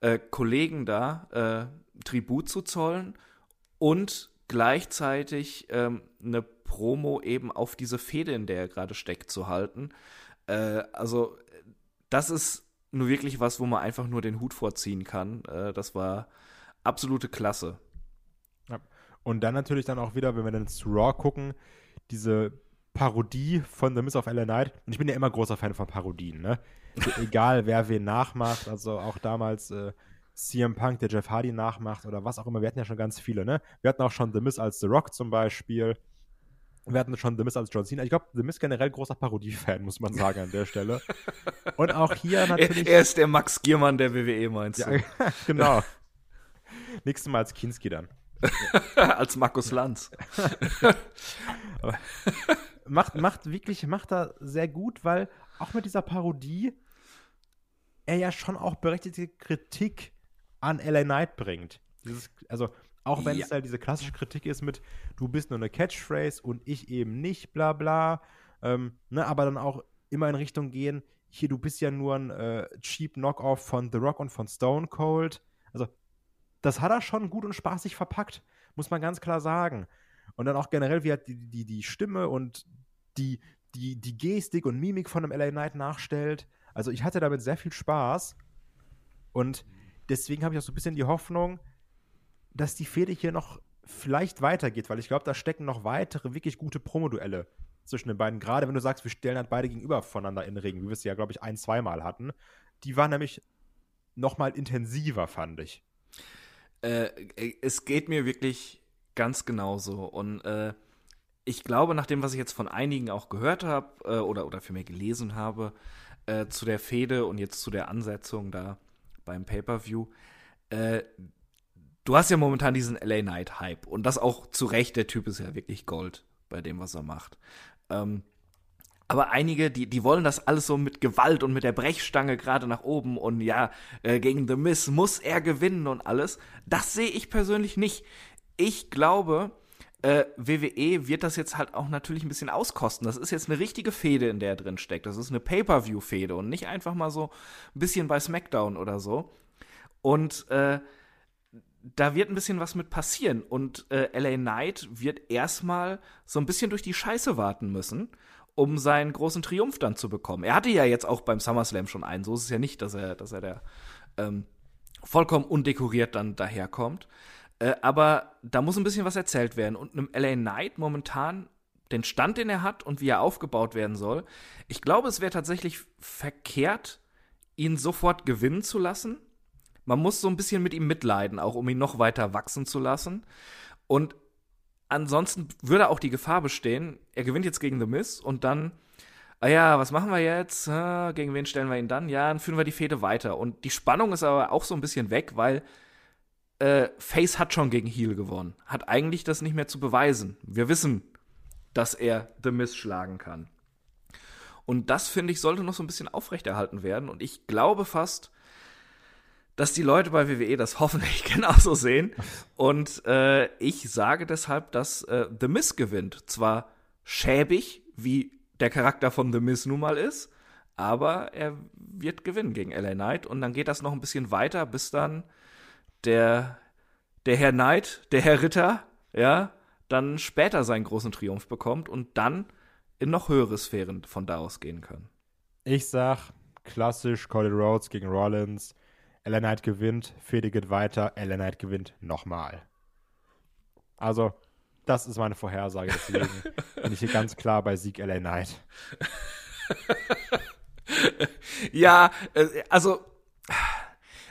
äh, Kollegen da äh, Tribut zu zollen und gleichzeitig ähm, eine Promo eben auf diese Fehde, in der er gerade steckt, zu halten. Äh, also das ist nur wirklich was, wo man einfach nur den Hut vorziehen kann. Äh, das war absolute Klasse. Ja. Und dann natürlich dann auch wieder, wenn wir dann zu Raw gucken, diese Parodie von The Miss of LA Knight. Und ich bin ja immer großer Fan von Parodien, ne? Egal, wer wen nachmacht. Also auch damals äh, CM Punk, der Jeff Hardy nachmacht oder was auch immer. Wir hatten ja schon ganz viele, ne? Wir hatten auch schon The Miss als The Rock zum Beispiel. Wir hatten schon The Miss als John Cena. Ich glaube, The Miss generell großer Parodie-Fan, muss man sagen an der Stelle. Und auch hier natürlich. Er, er ist der Max Giermann der WWE, meinst du? Ja, genau. Nächstes Mal als Kinski dann. als Markus Lanz. macht, macht wirklich, macht er sehr gut, weil auch mit dieser Parodie er ja schon auch berechtigte Kritik an LA Knight bringt. Dieses, also, auch wenn ja. es halt diese klassische Kritik ist mit, du bist nur eine Catchphrase und ich eben nicht, bla bla. Ähm, ne, aber dann auch immer in Richtung gehen, hier, du bist ja nur ein äh, cheap Knockoff von The Rock und von Stone Cold. Also, das hat er schon gut und spaßig verpackt, muss man ganz klar sagen. Und dann auch generell, wie er die, die, die Stimme und die, die, die Gestik und Mimik von einem LA Knight nachstellt. Also ich hatte damit sehr viel Spaß. Und deswegen habe ich auch so ein bisschen die Hoffnung, dass die Fehde hier noch vielleicht weitergeht, weil ich glaube, da stecken noch weitere wirklich gute Promoduelle zwischen den beiden. Gerade wenn du sagst, wir stellen halt beide gegenüber voneinander in den Ring, wie wir es ja, glaube ich, ein, zweimal hatten. Die waren nämlich noch mal intensiver, fand ich. Äh, es geht mir wirklich ganz genauso. Und äh, ich glaube, nach dem, was ich jetzt von einigen auch gehört habe äh, oder, oder für mich gelesen habe, äh, zu der Fehde und jetzt zu der Ansetzung da beim Pay-Per-View, äh, du hast ja momentan diesen LA Knight-Hype und das auch zu Recht, der Typ ist ja wirklich Gold bei dem, was er macht. Ähm, aber einige, die, die wollen das alles so mit Gewalt und mit der Brechstange gerade nach oben und ja, äh, gegen The Miss muss er gewinnen und alles. Das sehe ich persönlich nicht. Ich glaube, äh, WWE wird das jetzt halt auch natürlich ein bisschen auskosten. Das ist jetzt eine richtige Fehde, in der er drin steckt. Das ist eine Pay-Per-View-Fehde und nicht einfach mal so ein bisschen bei SmackDown oder so. Und äh, da wird ein bisschen was mit passieren. Und äh, LA Knight wird erstmal so ein bisschen durch die Scheiße warten müssen, um seinen großen Triumph dann zu bekommen. Er hatte ja jetzt auch beim SummerSlam schon einen. So ist es ja nicht, dass er, dass er der ähm, vollkommen undekoriert dann daherkommt. Äh, aber da muss ein bisschen was erzählt werden. Und einem LA Knight momentan den Stand, den er hat und wie er aufgebaut werden soll, ich glaube, es wäre tatsächlich verkehrt, ihn sofort gewinnen zu lassen. Man muss so ein bisschen mit ihm mitleiden, auch um ihn noch weiter wachsen zu lassen. Und ansonsten würde auch die Gefahr bestehen, er gewinnt jetzt gegen The Miz und dann ah ja, was machen wir jetzt? Gegen wen stellen wir ihn dann? Ja, dann führen wir die Fehde weiter. Und die Spannung ist aber auch so ein bisschen weg, weil äh, Face hat schon gegen Heel gewonnen. Hat eigentlich das nicht mehr zu beweisen. Wir wissen, dass er The Miz schlagen kann. Und das, finde ich, sollte noch so ein bisschen aufrechterhalten werden. Und ich glaube fast, dass die Leute bei WWE das hoffentlich genauso sehen. Und äh, ich sage deshalb, dass äh, The Miz gewinnt. Zwar schäbig, wie der Charakter von The Miz nun mal ist, aber er wird gewinnen gegen LA Knight. Und dann geht das noch ein bisschen weiter, bis dann der, der Herr Knight, der Herr Ritter, ja, dann später seinen großen Triumph bekommt und dann in noch höhere Sphären von da aus gehen können. Ich sag klassisch Cody Rhodes gegen Rollins. LA Knight gewinnt, Fede geht weiter, LA Knight gewinnt nochmal. Also, das ist meine Vorhersage. Deswegen bin ich hier ganz klar bei Sieg LA Knight. ja, äh, also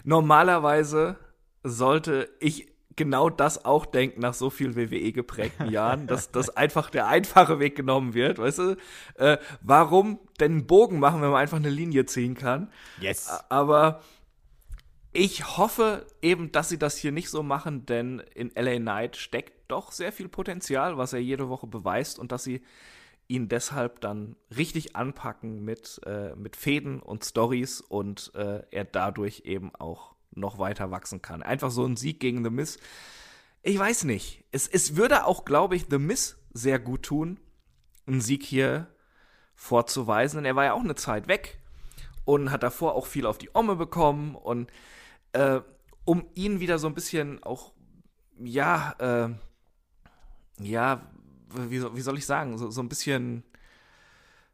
normalerweise sollte ich genau das auch denken nach so vielen WWE geprägten Jahren, dass, dass einfach der einfache Weg genommen wird, weißt du? Äh, warum denn einen Bogen machen, wenn man einfach eine Linie ziehen kann? Yes. Aber ich hoffe eben, dass sie das hier nicht so machen, denn in LA Knight steckt doch sehr viel Potenzial, was er jede Woche beweist und dass sie ihn deshalb dann richtig anpacken mit, äh, mit Fäden und Stories und äh, er dadurch eben auch noch weiter wachsen kann. Einfach so ein Sieg gegen The Miz. Ich weiß nicht. Es, es würde auch, glaube ich, The Miz sehr gut tun, einen Sieg hier vorzuweisen, denn er war ja auch eine Zeit weg und hat davor auch viel auf die Omme bekommen und äh, um ihn wieder so ein bisschen auch, ja, äh, ja, wie, wie soll ich sagen, so, so ein bisschen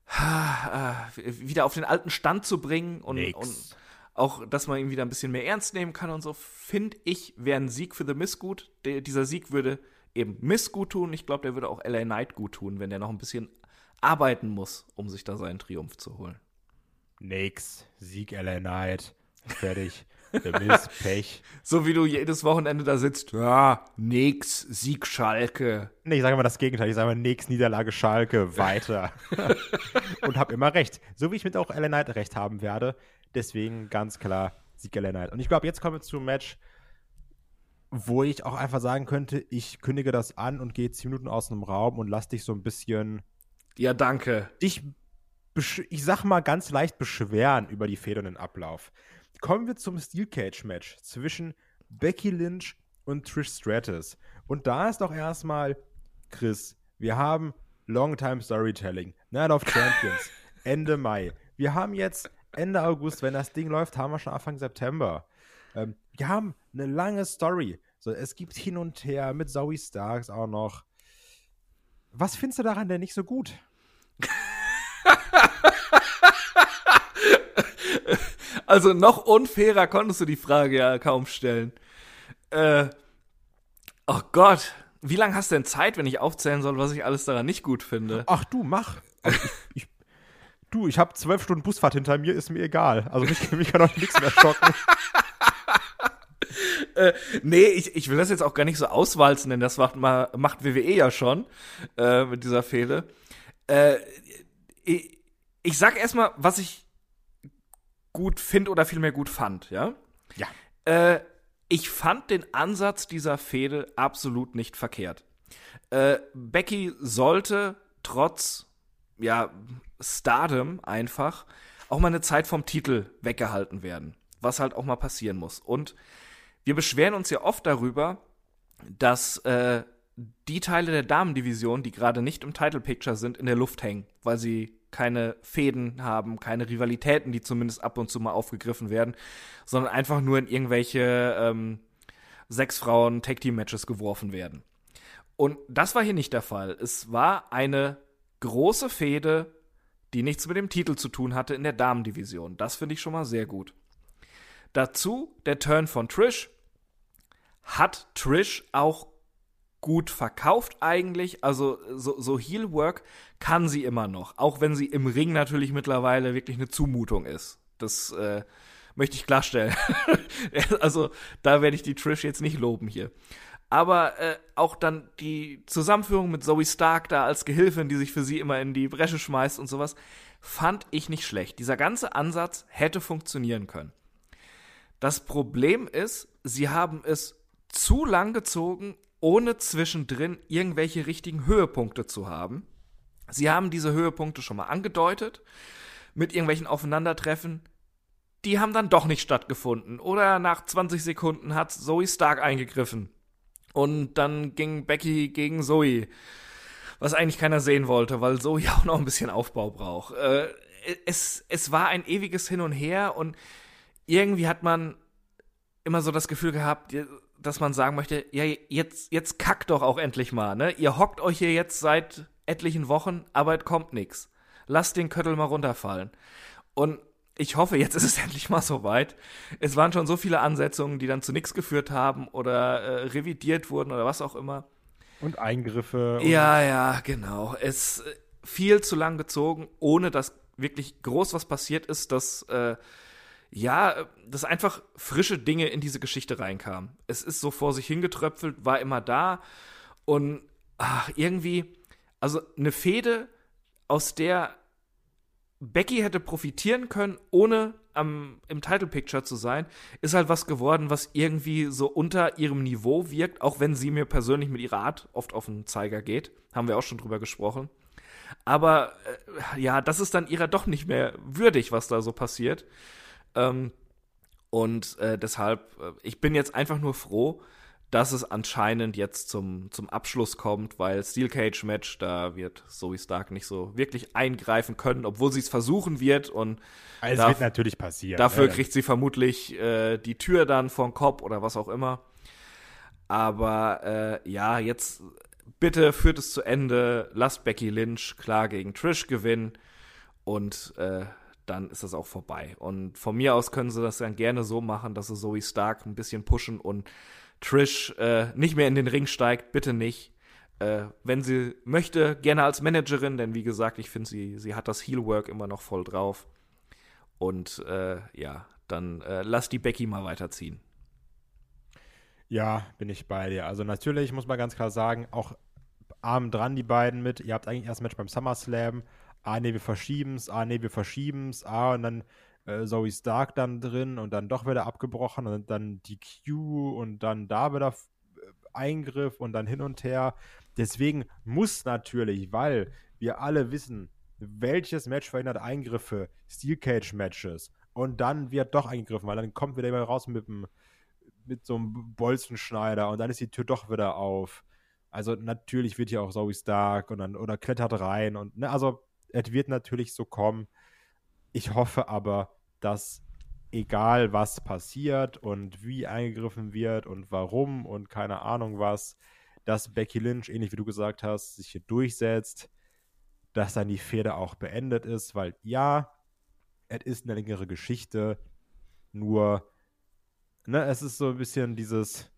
äh, wieder auf den alten Stand zu bringen und, und auch, dass man ihn wieder ein bisschen mehr ernst nehmen kann und so, finde ich, wäre ein Sieg für The Miss gut. Der, dieser Sieg würde eben Miss gut tun. Ich glaube, der würde auch LA Knight gut tun, wenn der noch ein bisschen arbeiten muss, um sich da seinen Triumph zu holen. Nix, Sieg LA Knight, fertig. The Miss, Pech. So wie du jedes Wochenende da sitzt, ja, nix, Sieg Schalke. Nee, ich sage immer das Gegenteil. Ich sage immer nix, Niederlage Schalke, weiter. und habe immer recht. So wie ich mit auch LA Knight recht haben werde. Deswegen ganz klar Sieg LA Knight. Und ich glaube, jetzt kommen wir zum Match, wo ich auch einfach sagen könnte, ich kündige das an und gehe 10 Minuten aus einem Raum und lass dich so ein bisschen. Ja, danke. Dich, ich sag mal, ganz leicht beschweren über die federnden Ablauf. Kommen wir zum Steel Cage Match zwischen Becky Lynch und Trish Stratus. Und da ist doch erstmal, Chris, wir haben Longtime Storytelling, Night of Champions, Ende Mai. Wir haben jetzt Ende August, wenn das Ding läuft, haben wir schon Anfang September. Ähm, wir haben eine lange Story. So, es gibt hin und her mit Zoe Starks auch noch. Was findest du daran denn nicht so gut? also noch unfairer konntest du die Frage ja kaum stellen. Äh, oh Gott, wie lange hast du denn Zeit, wenn ich aufzählen soll, was ich alles daran nicht gut finde? Ach du, mach. Also ich, ich, Du, ich habe zwölf Stunden Busfahrt hinter mir, ist mir egal. Also mich, mich kann auch nichts mehr schocken. äh, nee, ich, ich will das jetzt auch gar nicht so auswalzen, denn das macht, mal, macht WWE ja schon äh, mit dieser Fehde. Äh, ich, ich sag erstmal, was ich gut finde oder vielmehr gut fand, ja? Ja. Äh, ich fand den Ansatz dieser Fehde absolut nicht verkehrt. Äh, Becky sollte trotz ja, Stardom einfach auch mal eine Zeit vom Titel weggehalten werden. Was halt auch mal passieren muss. Und wir beschweren uns ja oft darüber, dass äh, die Teile der Damendivision, die gerade nicht im Title Picture sind, in der Luft hängen, weil sie keine Fäden haben, keine Rivalitäten, die zumindest ab und zu mal aufgegriffen werden, sondern einfach nur in irgendwelche ähm, sechs Frauen Tag Team Matches geworfen werden. Und das war hier nicht der Fall. Es war eine große Fehde, die nichts mit dem Titel zu tun hatte in der Damendivision. Das finde ich schon mal sehr gut. Dazu der Turn von Trish. Hat Trish auch gut verkauft eigentlich. Also so, so Heel-Work kann sie immer noch. Auch wenn sie im Ring natürlich mittlerweile wirklich eine Zumutung ist. Das äh, möchte ich klarstellen. also da werde ich die Trish jetzt nicht loben hier. Aber äh, auch dann die Zusammenführung mit Zoe Stark da als Gehilfin, die sich für sie immer in die Bresche schmeißt und sowas, fand ich nicht schlecht. Dieser ganze Ansatz hätte funktionieren können. Das Problem ist, sie haben es zu lang gezogen, ohne zwischendrin irgendwelche richtigen Höhepunkte zu haben. Sie haben diese Höhepunkte schon mal angedeutet mit irgendwelchen Aufeinandertreffen. Die haben dann doch nicht stattgefunden. Oder nach 20 Sekunden hat Zoe Stark eingegriffen. Und dann ging Becky gegen Zoe. Was eigentlich keiner sehen wollte, weil Zoe auch noch ein bisschen Aufbau braucht. Äh, es, es war ein ewiges Hin und Her und irgendwie hat man immer so das Gefühl gehabt, dass man sagen möchte, ja, jetzt, jetzt kackt doch auch endlich mal, ne? Ihr hockt euch hier jetzt seit etlichen Wochen, aber es kommt nichts. Lasst den Köttel mal runterfallen. Und ich hoffe, jetzt ist es endlich mal soweit. Es waren schon so viele Ansetzungen, die dann zu nichts geführt haben oder äh, revidiert wurden oder was auch immer. Und Eingriffe. Und ja, ja, genau. Es äh, viel zu lang gezogen, ohne dass wirklich groß was passiert ist, dass äh, ja, dass einfach frische Dinge in diese Geschichte reinkamen. Es ist so vor sich hingetröpfelt, war immer da und ach, irgendwie, also eine Fehde, aus der Becky hätte profitieren können, ohne am, im Title Picture zu sein, ist halt was geworden, was irgendwie so unter ihrem Niveau wirkt, auch wenn sie mir persönlich mit ihrer Art oft auf den Zeiger geht. Haben wir auch schon drüber gesprochen. Aber äh, ja, das ist dann ihrer doch nicht mehr würdig, was da so passiert. Ähm, und äh, deshalb, äh, ich bin jetzt einfach nur froh, dass es anscheinend jetzt zum, zum Abschluss kommt, weil Steel Cage Match, da wird Zoe Stark nicht so wirklich eingreifen können, obwohl sie es versuchen wird und also es wird natürlich passieren. Dafür ja, kriegt sie vermutlich äh, die Tür dann vom Kopf oder was auch immer. Aber äh, ja, jetzt bitte führt es zu Ende, lasst Becky Lynch klar gegen Trish gewinnen und äh, dann ist das auch vorbei. Und von mir aus können sie das dann gerne so machen, dass sie Zoe Stark ein bisschen pushen und Trish äh, nicht mehr in den Ring steigt, bitte nicht. Äh, wenn sie möchte, gerne als Managerin, denn wie gesagt, ich finde, sie, sie hat das Heelwork immer noch voll drauf. Und äh, ja, dann äh, lass die Becky mal weiterziehen. Ja, bin ich bei dir. Also natürlich muss man ganz klar sagen, auch arm dran die beiden mit. Ihr habt eigentlich erst ein Match beim SummerSlam ah nee, wir verschieben's, ah nee, wir verschieben's, ah und dann äh, Zoe Stark dann drin und dann doch wieder abgebrochen und dann die Q und dann da wieder äh, Eingriff und dann hin und her. Deswegen muss natürlich, weil wir alle wissen, welches Match verhindert Eingriffe, Steel Cage Matches und dann wird doch eingegriffen, weil dann kommt wieder jemand raus mit dem mit so einem Bolzenschneider und dann ist die Tür doch wieder auf. Also natürlich wird hier auch Zoe Stark und dann oder klettert rein und ne, also es wird natürlich so kommen. Ich hoffe aber, dass egal was passiert und wie eingegriffen wird und warum und keine Ahnung was, dass Becky Lynch, ähnlich wie du gesagt hast, sich hier durchsetzt, dass dann die Fehde auch beendet ist, weil ja, es ist eine längere Geschichte, nur, ne, es ist so ein bisschen dieses,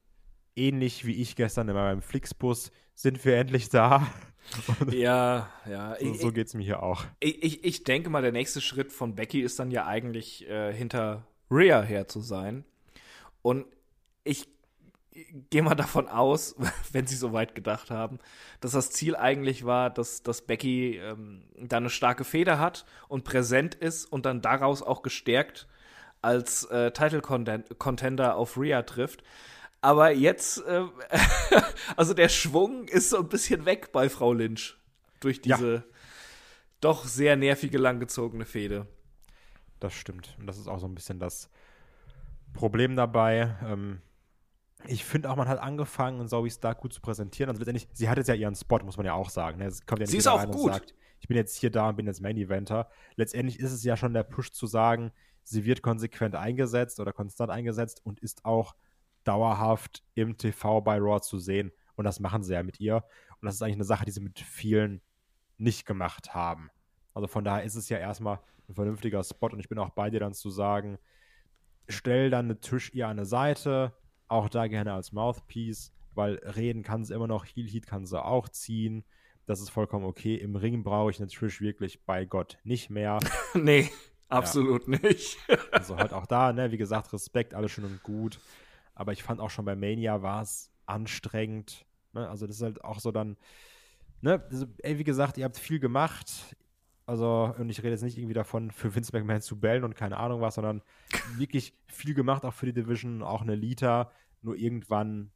ähnlich wie ich gestern in meinem Flixbus, sind wir endlich da. ja, ja. So, so geht es mir hier auch. Ich, ich, ich denke mal, der nächste Schritt von Becky ist dann ja eigentlich äh, hinter Rhea her zu sein. Und ich gehe mal davon aus, wenn sie so weit gedacht haben, dass das Ziel eigentlich war, dass, dass Becky ähm, da eine starke Feder hat und präsent ist und dann daraus auch gestärkt als äh, Title Contender auf Rhea trifft. Aber jetzt, äh, also der Schwung ist so ein bisschen weg bei Frau Lynch durch diese ja. doch sehr nervige, langgezogene Fehde. Das stimmt. Und das ist auch so ein bisschen das Problem dabei. Ähm, ich finde auch, man hat angefangen, Zoe Stark gut zu präsentieren. Also letztendlich, sie hat jetzt ja ihren Spot, muss man ja auch sagen. Ne? Ja sie ist auch gut. Sagt, ich bin jetzt hier da und bin jetzt Main Eventer. Letztendlich ist es ja schon der Push zu sagen, sie wird konsequent eingesetzt oder konstant eingesetzt und ist auch dauerhaft im TV bei Raw zu sehen. Und das machen sie ja mit ihr. Und das ist eigentlich eine Sache, die sie mit vielen nicht gemacht haben. Also von daher ist es ja erstmal ein vernünftiger Spot und ich bin auch bei dir dann zu sagen, stell dann eine Tisch ihr an eine Seite, auch da gerne als Mouthpiece, weil reden kann sie immer noch, Heel Heat kann sie auch ziehen. Das ist vollkommen okay. Im Ring brauche ich eine Trish wirklich bei Gott nicht mehr. nee, absolut ja. nicht. also halt auch da, ne, wie gesagt, Respekt, alles schön und gut. Aber ich fand auch schon bei Mania war es anstrengend. Ne? Also das ist halt auch so dann, ne, also, ey, wie gesagt, ihr habt viel gemacht. Also, und ich rede jetzt nicht irgendwie davon, für Vince McMahon zu bellen und keine Ahnung was, sondern wirklich viel gemacht, auch für die Division, auch eine Lita. Nur irgendwann,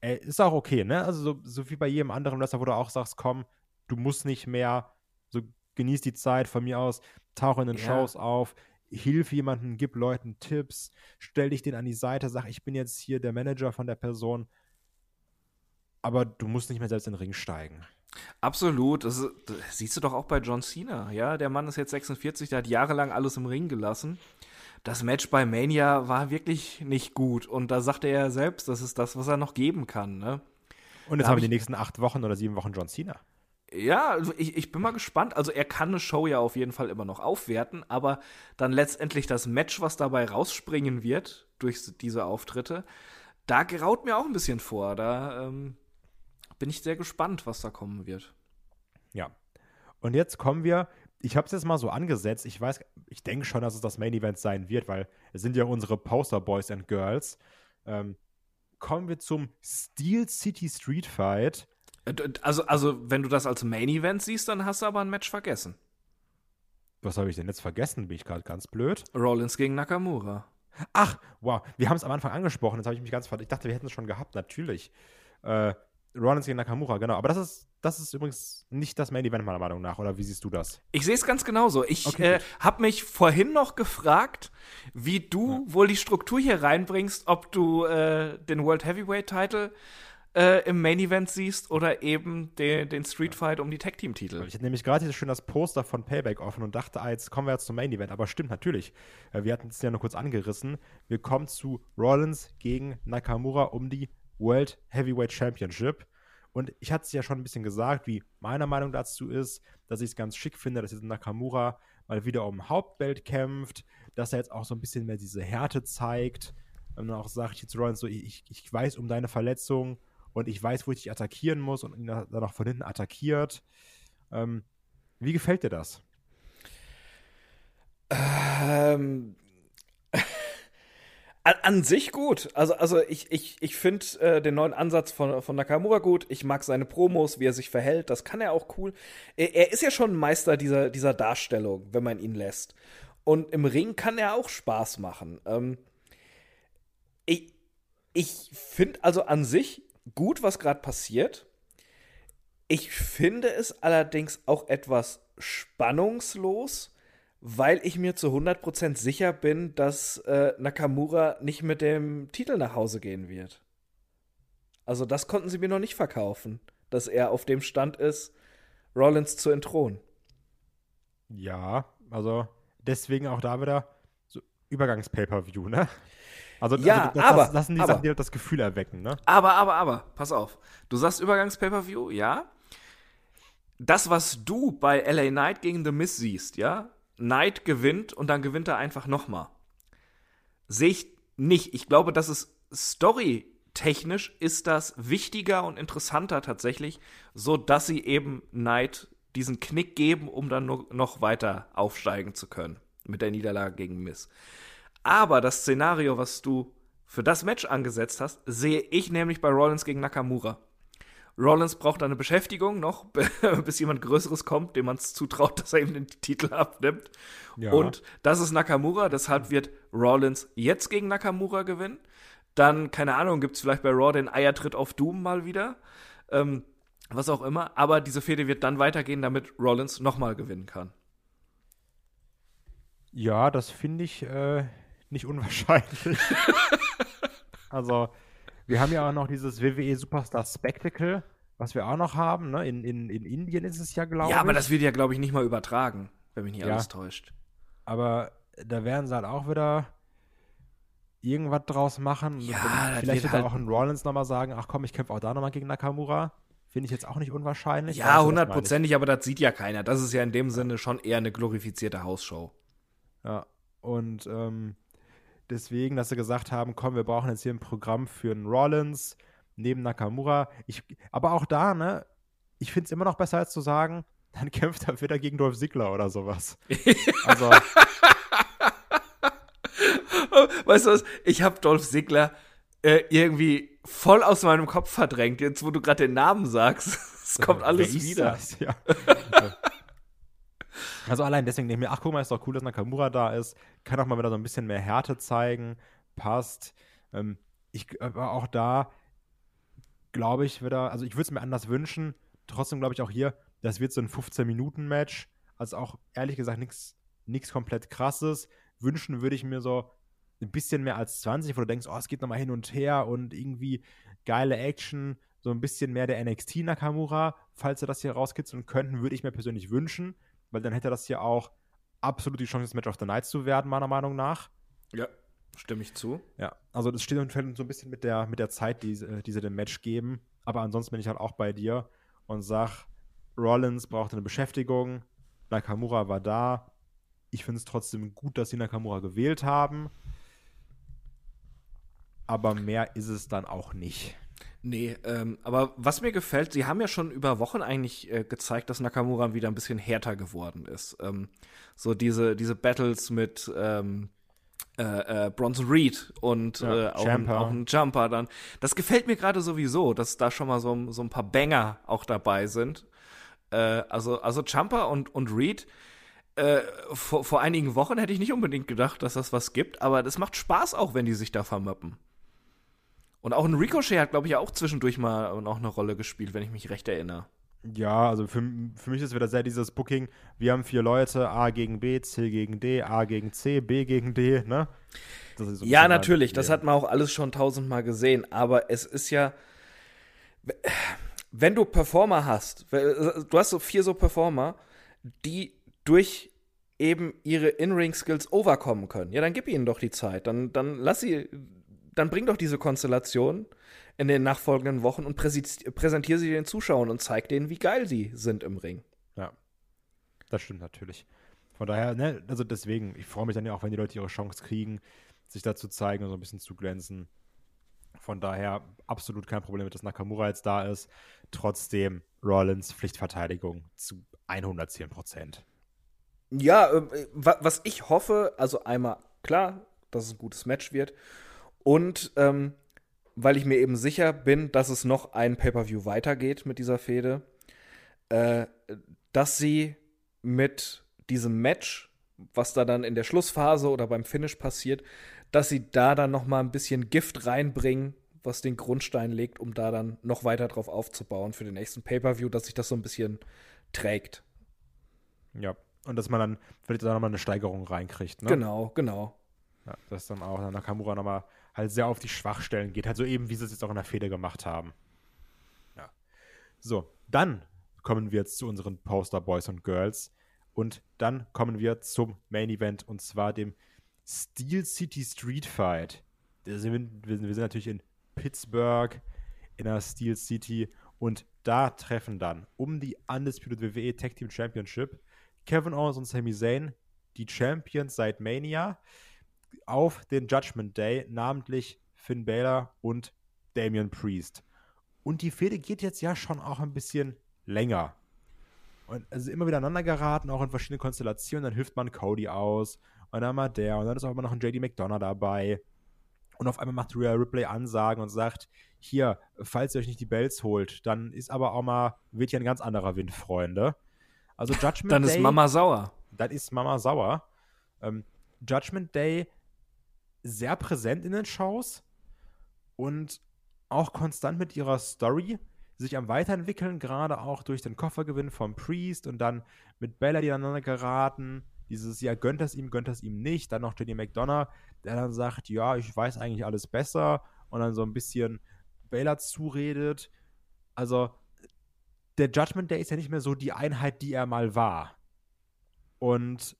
ey, ist auch okay, ne? Also, so, so wie bei jedem anderen Wrestler, wo du auch sagst, komm, du musst nicht mehr, so genieß die Zeit von mir aus, tauche in den Ja. Shows auf, hilf jemandem, gib Leuten Tipps, stell dich denen an die Seite, sag, ich bin jetzt hier der Manager von der Person. Aber du musst nicht mehr selbst in den Ring steigen. Absolut. Das, das siehst du doch auch bei John Cena. Ja, der Mann ist jetzt 46, der hat jahrelang alles im Ring gelassen. Das Match bei Mania war wirklich nicht gut. Und da sagte er selbst, das ist das, was er noch geben kann. Ne? Und jetzt Da haben wir die nächsten acht Wochen oder sieben Wochen John Cena. Ja, also ich, ich bin mal gespannt. Also er kann eine Show ja auf jeden Fall immer noch aufwerten, aber dann letztendlich das Match, was dabei rausspringen wird durch diese Auftritte, da graut mir auch ein bisschen vor. Da ähm, bin ich sehr gespannt, was da kommen wird. Ja. Und jetzt kommen wir, ich habe es jetzt mal so angesetzt, ich weiß, ich denke schon, dass es das Main Event sein wird, weil es sind ja unsere Poster Boys and Girls. Ähm, kommen wir zum Steel City Street Fight. Äh, Also, also, wenn du das als Main Event siehst, dann hast du aber ein Match vergessen. Was habe ich denn jetzt vergessen? Bin ich gerade ganz blöd? Rollins gegen Nakamura. Ach, wow, wir haben es am Anfang angesprochen, jetzt habe ich mich ganz ver- Ich dachte, wir hätten es schon gehabt, natürlich. Äh, Rollins gegen Nakamura, genau. Aber das ist, das ist übrigens nicht das Main Event, meiner Meinung nach. Oder wie siehst du das? Ich sehe es ganz genauso. Ich Okay, äh, habe mich vorhin noch gefragt, wie du wohl die Struktur hier reinbringst, ob du äh, den World Heavyweight Title äh, im Main Event siehst oder eben den, den Street Fight um die Tag Team Titel. Ich hatte nämlich gerade hier schön das Poster von Payback offen und dachte, ah, jetzt kommen wir jetzt zum Main Event. Aber stimmt natürlich. Äh, Wir hatten es ja nur kurz angerissen. Wir kommen zu Rollins gegen Nakamura um die World Heavyweight Championship. Und ich hatte es ja schon ein bisschen gesagt, wie meine Meinung dazu ist, dass ich es ganz schick finde, dass jetzt Nakamura mal wieder um Hauptbelt kämpft, dass er jetzt auch so ein bisschen mehr diese Härte zeigt. Und dann auch sagt jetzt Rollins so, ich, ich weiß um deine Verletzung und ich weiß, wo ich dich attackieren muss und ihn dann auch von hinten attackiert. Ähm, wie gefällt dir das? Ähm, an, sich gut. Also, also ich, ich, ich finde äh, den neuen Ansatz von, von Nakamura gut. Ich mag seine Promos, wie er sich verhält. Das kann er auch cool. Er, er ist ja schon Meister dieser, dieser Darstellung, wenn man ihn lässt. Und im Ring kann er auch Spaß machen. Ähm, ich ich finde also an sich gut, was gerade passiert. Ich finde es allerdings auch etwas spannungslos, weil ich mir zu 100% sicher bin, dass äh, Nakamura nicht mit dem Titel nach Hause gehen wird. Also das konnten sie mir noch nicht verkaufen, dass er auf dem Stand ist, Rollins zu entthronen. Ja, also deswegen auch da wieder so Übergangs-Pay-Per-View, ne? Also, Ja, also das, aber- das lassen die aber- Sachen, halt das Gefühl erwecken, ne? Aber, aber, aber, pass auf. Du sagst Übergangs-Pay-Per-View, ja. Das, was du bei LA Knight gegen The Miz siehst, ja. Knight gewinnt und dann gewinnt er einfach nochmal. Sehe ich nicht. Ich glaube, dass es storytechnisch ist das wichtiger und interessanter tatsächlich, so dass sie eben Knight diesen Knick geben, um dann noch, noch weiter aufsteigen zu können mit der Niederlage gegen Miz. Aber das Szenario, was du für das Match angesetzt hast, sehe ich nämlich bei Rollins gegen Nakamura. Rollins braucht eine Beschäftigung noch, bis jemand Größeres kommt, dem man es zutraut, dass er ihm den Titel abnimmt. Ja. Und das ist Nakamura, deshalb wird Rollins jetzt gegen Nakamura gewinnen. Dann, keine Ahnung, gibt es vielleicht bei Raw den Eiertritt auf Doom mal wieder. Ähm, was auch immer. Aber diese Fehde wird dann weitergehen, damit Rollins nochmal gewinnen kann. Ja, das finde ich äh, nicht unwahrscheinlich. also, wir haben ja auch noch dieses WWE Superstar Spectacle, was wir auch noch haben, ne? In, in, in Indien ist es ja, glaube ich. Ja, aber das wird ja, glaube ich, nicht mal übertragen, wenn mich nicht Ja. alles täuscht. Aber da werden sie halt auch wieder irgendwas draus machen. Ja, vielleicht wird wird halt- auch ein Rollins nochmal sagen, ach komm, ich kämpfe auch da nochmal gegen Nakamura. Finde ich jetzt auch nicht unwahrscheinlich. Ja, hundertprozentig, aber das sieht ja keiner. Das ist ja in dem Sinne schon eher eine glorifizierte Hausshow. Ja, und ähm, deswegen, dass sie gesagt haben, komm, wir brauchen jetzt hier ein Programm für einen Rollins neben Nakamura. Ich, aber auch da, ne, ich finde es immer noch besser, als zu sagen, dann kämpft er wieder gegen Dolph Ziggler oder sowas. also, Weißt du was? Ich habe Dolph Ziggler äh, irgendwie voll aus meinem Kopf verdrängt, jetzt wo du gerade den Namen sagst. Es kommt alles wieder. das? Ja. Also allein deswegen denke ich mir, ach guck mal, ist doch cool, dass Nakamura da ist. Kann auch mal wieder so ein bisschen mehr Härte zeigen. Passt. Ähm, ich, aber auch da glaube ich wieder, also ich würde es mir anders wünschen. Trotzdem glaube ich auch hier, das wird so ein 15-Minuten-Match. Also auch ehrlich gesagt nichts komplett krasses. Wünschen würde ich mir so ein bisschen mehr als 20, wo du denkst, oh, es geht nochmal hin und her und irgendwie geile Action, so ein bisschen mehr der NXT Nakamura, falls sie das hier rauskitzeln könnten, würde ich mir persönlich wünschen, weil dann hätte das hier auch absolut die Chance, das Match of the Night zu werden, meiner Meinung nach. Ja, stimme ich zu. Ja, also das steht und fällt so ein bisschen mit der, mit der Zeit, die, die sie dem Match geben. Aber ansonsten bin ich halt auch bei dir und sag, Rollins brauchte eine Beschäftigung, Nakamura war da. Ich finde es trotzdem gut, dass sie Nakamura gewählt haben. Aber mehr ist es dann auch nicht. Nee, ähm, aber was mir gefällt, sie haben ja schon über Wochen eigentlich äh, gezeigt, dass Nakamura wieder ein bisschen härter geworden ist. Ähm, so diese, diese Battles mit ähm, äh, äh, Bronson Reed und ja, äh, auch, ein, auch, ein, Jumper dann. Das gefällt mir gerade sowieso, dass da schon mal so, so ein paar Banger auch dabei sind. Äh, also, also Jumper und, und Reed. Äh, vor, vor einigen Wochen hätte ich nicht unbedingt gedacht, dass das was gibt, aber das macht Spaß auch, wenn die sich da vermöppen. Und auch ein Ricochet hat, glaube ich, auch zwischendurch mal noch eine Rolle gespielt, wenn ich mich recht erinnere. Ja, also für, für mich ist wieder sehr dieses Booking, wir haben vier Leute, A gegen B, C gegen D, A gegen C, B gegen D, ne? So ja, natürlich, halt, das hat man auch alles schon tausendmal gesehen, aber es ist ja, wenn du Performer hast, du hast so vier so Performer, die durch eben ihre In-Ring-Skills overkommen können, ja, dann gib ihnen doch die Zeit, dann, dann lass sie dann bring doch diese Konstellation in den nachfolgenden Wochen und präsentiere sie den Zuschauern und zeig denen, wie geil sie sind im Ring. Ja, das stimmt natürlich. Von daher, ne, also deswegen, ich freue mich dann ja auch, wenn die Leute ihre Chance kriegen, sich da zu zeigen und so ein bisschen zu glänzen. Von daher absolut kein Problem, dass Nakamura jetzt da ist. Trotzdem Rollins Pflichtverteidigung zu 110 Prozent. Ja, äh, was ich hoffe, also einmal klar, dass es ein gutes Match wird und ähm, weil ich mir eben sicher bin, dass es noch ein Pay-per-view weitergeht mit dieser Fehde, äh, dass sie mit diesem Match, was da dann in der Schlussphase oder beim Finish passiert, dass sie da dann noch mal ein bisschen Gift reinbringen, was den Grundstein legt, um da dann noch weiter drauf aufzubauen für den nächsten Pay-per-view, dass sich das so ein bisschen trägt. Ja, und dass man dann vielleicht da nochmal eine Steigerung reinkriegt, ne? Genau, genau. Ja, dass dann auch Nakamura nochmal halt sehr auf die Schwachstellen geht. Halt so eben, wie sie es jetzt auch in der Feder gemacht haben. Ja. So, dann kommen wir jetzt zu unseren Poster Boys und Girls. Und dann kommen wir zum Main Event und zwar dem Steel City Street Fight. Wir sind, wir sind natürlich in Pittsburgh, in der Steel City. Und da treffen dann um die Undisputed WWE Tag Team Championship Kevin Owens und Sami Zayn, die Champions seit Mania, auf den Judgment Day, namentlich Finn Balor und Damian Priest. Und die Fehde geht jetzt ja schon auch ein bisschen länger. Und also immer wieder aneinander geraten, auch in verschiedenen Konstellationen. Dann hilft man Cody aus und dann mal der und dann ist auch immer noch ein JD McDonough dabei. Und auf einmal macht Rhea Ripley Ansagen und sagt, hier, falls ihr euch nicht die Bells holt, dann ist aber auch mal, wird hier ein ganz anderer Wind, Freunde. Also Judgment dann Day. Dann ist Mama sauer. Dann ist Mama sauer. Ähm, Judgment Day sehr präsent in den Shows und auch konstant mit ihrer Story sich am Weiterentwickeln, gerade auch durch den Koffergewinn vom Priest und dann mit Bella, die aneinander geraten. Dieses, ja, gönnt das ihm, gönnt das ihm nicht. Dann noch Jenny McDonough, der dann sagt, ja, ich weiß eigentlich alles besser und dann so ein bisschen Bella zuredet. Also, der Judgment Day ist ja nicht mehr so die Einheit, die er mal war. Und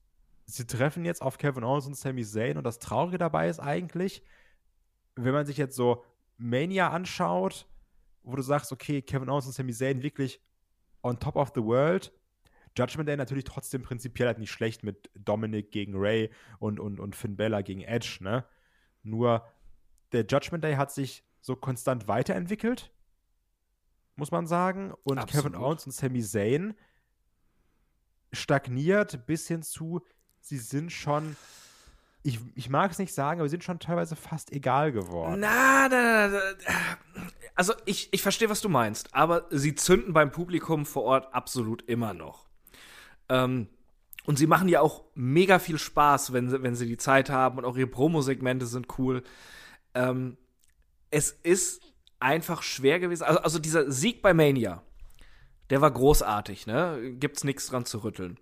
sie treffen jetzt auf Kevin Owens und Sami Zayn und das Traurige dabei ist eigentlich, wenn man sich jetzt so Mania anschaut, wo du sagst, okay, Kevin Owens und Sami Zayn wirklich on top of the world. Judgment Day natürlich trotzdem prinzipiell halt nicht schlecht mit Dominic gegen Ray und, und, und Finn Bella gegen Edge, ne? Nur der Judgment Day hat sich so konstant weiterentwickelt, muss man sagen. Und Absolut. Kevin Owens und Sami Zayn stagniert bis hin zu, sie sind schon. Ich, ich mag es nicht sagen, aber sie sind schon teilweise fast egal geworden. Na, na, na, na. Also ich, ich verstehe, was du meinst, aber sie zünden beim Publikum vor Ort absolut immer noch. Ähm, Und sie machen ja auch mega viel Spaß, wenn sie, wenn sie die Zeit haben und auch ihre Promo-Segmente sind cool. Ähm, es ist einfach schwer gewesen. Also, also dieser Sieg bei Mania, der war großartig, ne? Gibt's nichts dran zu rütteln.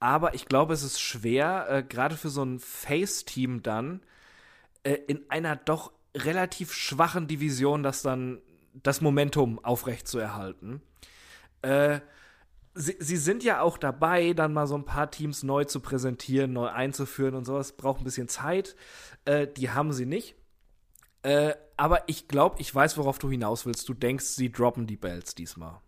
Aber ich glaube, es ist schwer, äh, gerade für so ein Face-Team dann, äh, in einer doch relativ schwachen Division das dann das Momentum aufrechtzuerhalten. Äh, sie, sie sind ja auch dabei, dann mal so ein paar Teams neu zu präsentieren, neu einzuführen und sowas. Braucht ein bisschen Zeit. Äh, die haben sie nicht. Äh, aber ich glaube, ich weiß, worauf du hinaus willst. Du denkst, sie droppen die Bells diesmal.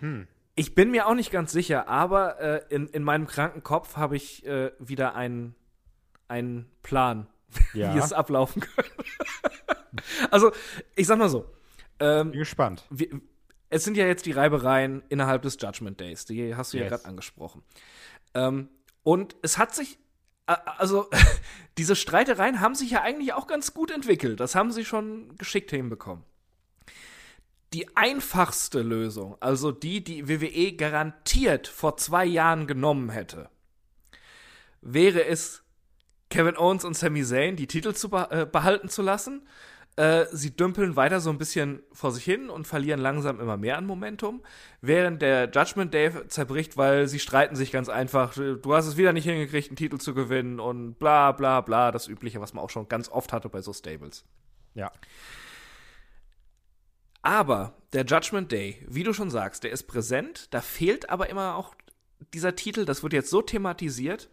Hm. Ich bin mir auch nicht ganz sicher, aber äh, in, in meinem kranken Kopf habe ich äh, wieder einen, einen Plan, ja. wie es ablaufen könnte. also, ich sag mal so. Ähm, bin gespannt. Wir, es sind ja jetzt die Reibereien innerhalb des Judgment Days, die hast du yes. ja gerade angesprochen. Ähm, und es hat sich, also diese Streitereien haben sich ja eigentlich auch ganz gut entwickelt. Das haben sie schon geschickt hinbekommen die einfachste Lösung, also die, die WWE garantiert vor zwei Jahren genommen hätte, wäre es, Kevin Owens und Sami Zayn die Titel zu äh, behalten zu lassen. Äh, sie dümpeln weiter so ein bisschen vor sich hin und verlieren langsam immer mehr an Momentum, während der Judgment Day zerbricht, weil sie streiten sich ganz einfach. Du hast es wieder nicht hingekriegt, einen Titel zu gewinnen und bla bla bla, das Übliche, was man auch schon ganz oft hatte bei so Stables. Ja. Aber der Judgment Day, wie du schon sagst, der ist präsent, da fehlt aber immer auch dieser Titel, das wird jetzt so thematisiert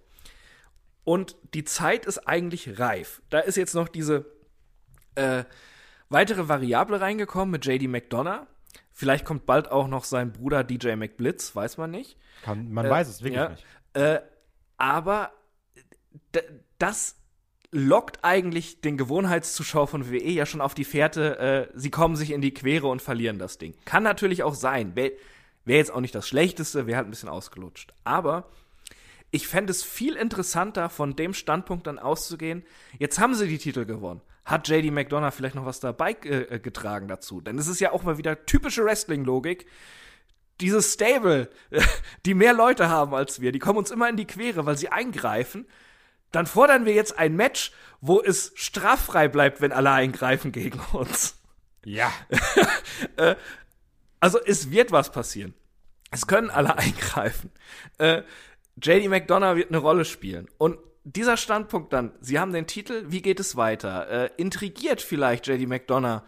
und die Zeit ist eigentlich reif. Da ist jetzt noch diese äh, weitere Variable reingekommen mit JD McDonough. Vielleicht kommt bald auch noch sein Bruder DJ McBlitz, weiß man nicht. Kann, man äh, weiß es wirklich ja, nicht. Äh, aber das lockt eigentlich den Gewohnheitszuschauer von WWE ja schon auf die Fährte, äh, sie kommen sich in die Quere und verlieren das Ding. Kann natürlich auch sein. Wäre wär jetzt auch nicht das Schlechteste, wäre halt ein bisschen ausgelutscht. Aber ich fände es viel interessanter, von dem Standpunkt dann auszugehen, jetzt haben sie die Titel gewonnen. Hat JD McDonough vielleicht noch was dabei äh, getragen dazu? Denn es ist ja auch mal wieder typische Wrestling-Logik. Dieses Stable, die mehr Leute haben als wir, die kommen uns immer in die Quere, weil sie eingreifen dann fordern wir jetzt ein Match, wo es straffrei bleibt, wenn alle eingreifen gegen uns. Ja. äh, also es wird was passieren. Es können alle eingreifen. Äh, JD McDonough wird eine Rolle spielen. Und dieser Standpunkt dann, sie haben den Titel, wie geht es weiter? Äh, intrigiert vielleicht JD McDonough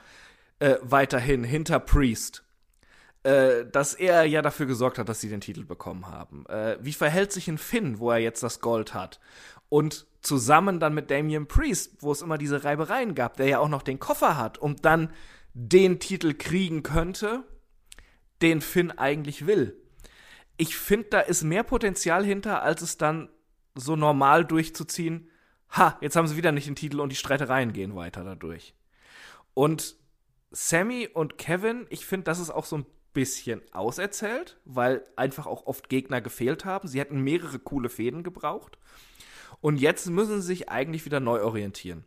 weiterhin hinter Priest? Äh, dass er ja dafür gesorgt hat, dass sie den Titel bekommen haben. Äh, wie verhält sich ein Finn, wo er jetzt das Gold hat? Und zusammen dann mit Damian Priest, wo es immer diese Reibereien gab, der ja auch noch den Koffer hat und dann den Titel kriegen könnte, den Finn eigentlich will. Ich finde, da ist mehr Potenzial hinter, als es dann so normal durchzuziehen. Ha, jetzt haben sie wieder nicht den Titel und die Streitereien gehen weiter dadurch. Und Sammy und Kevin, ich finde, das ist auch so ein bisschen auserzählt, weil einfach auch oft Gegner gefehlt haben. Sie hätten mehrere coole Fäden gebraucht. Und jetzt müssen sie sich eigentlich wieder neu orientieren.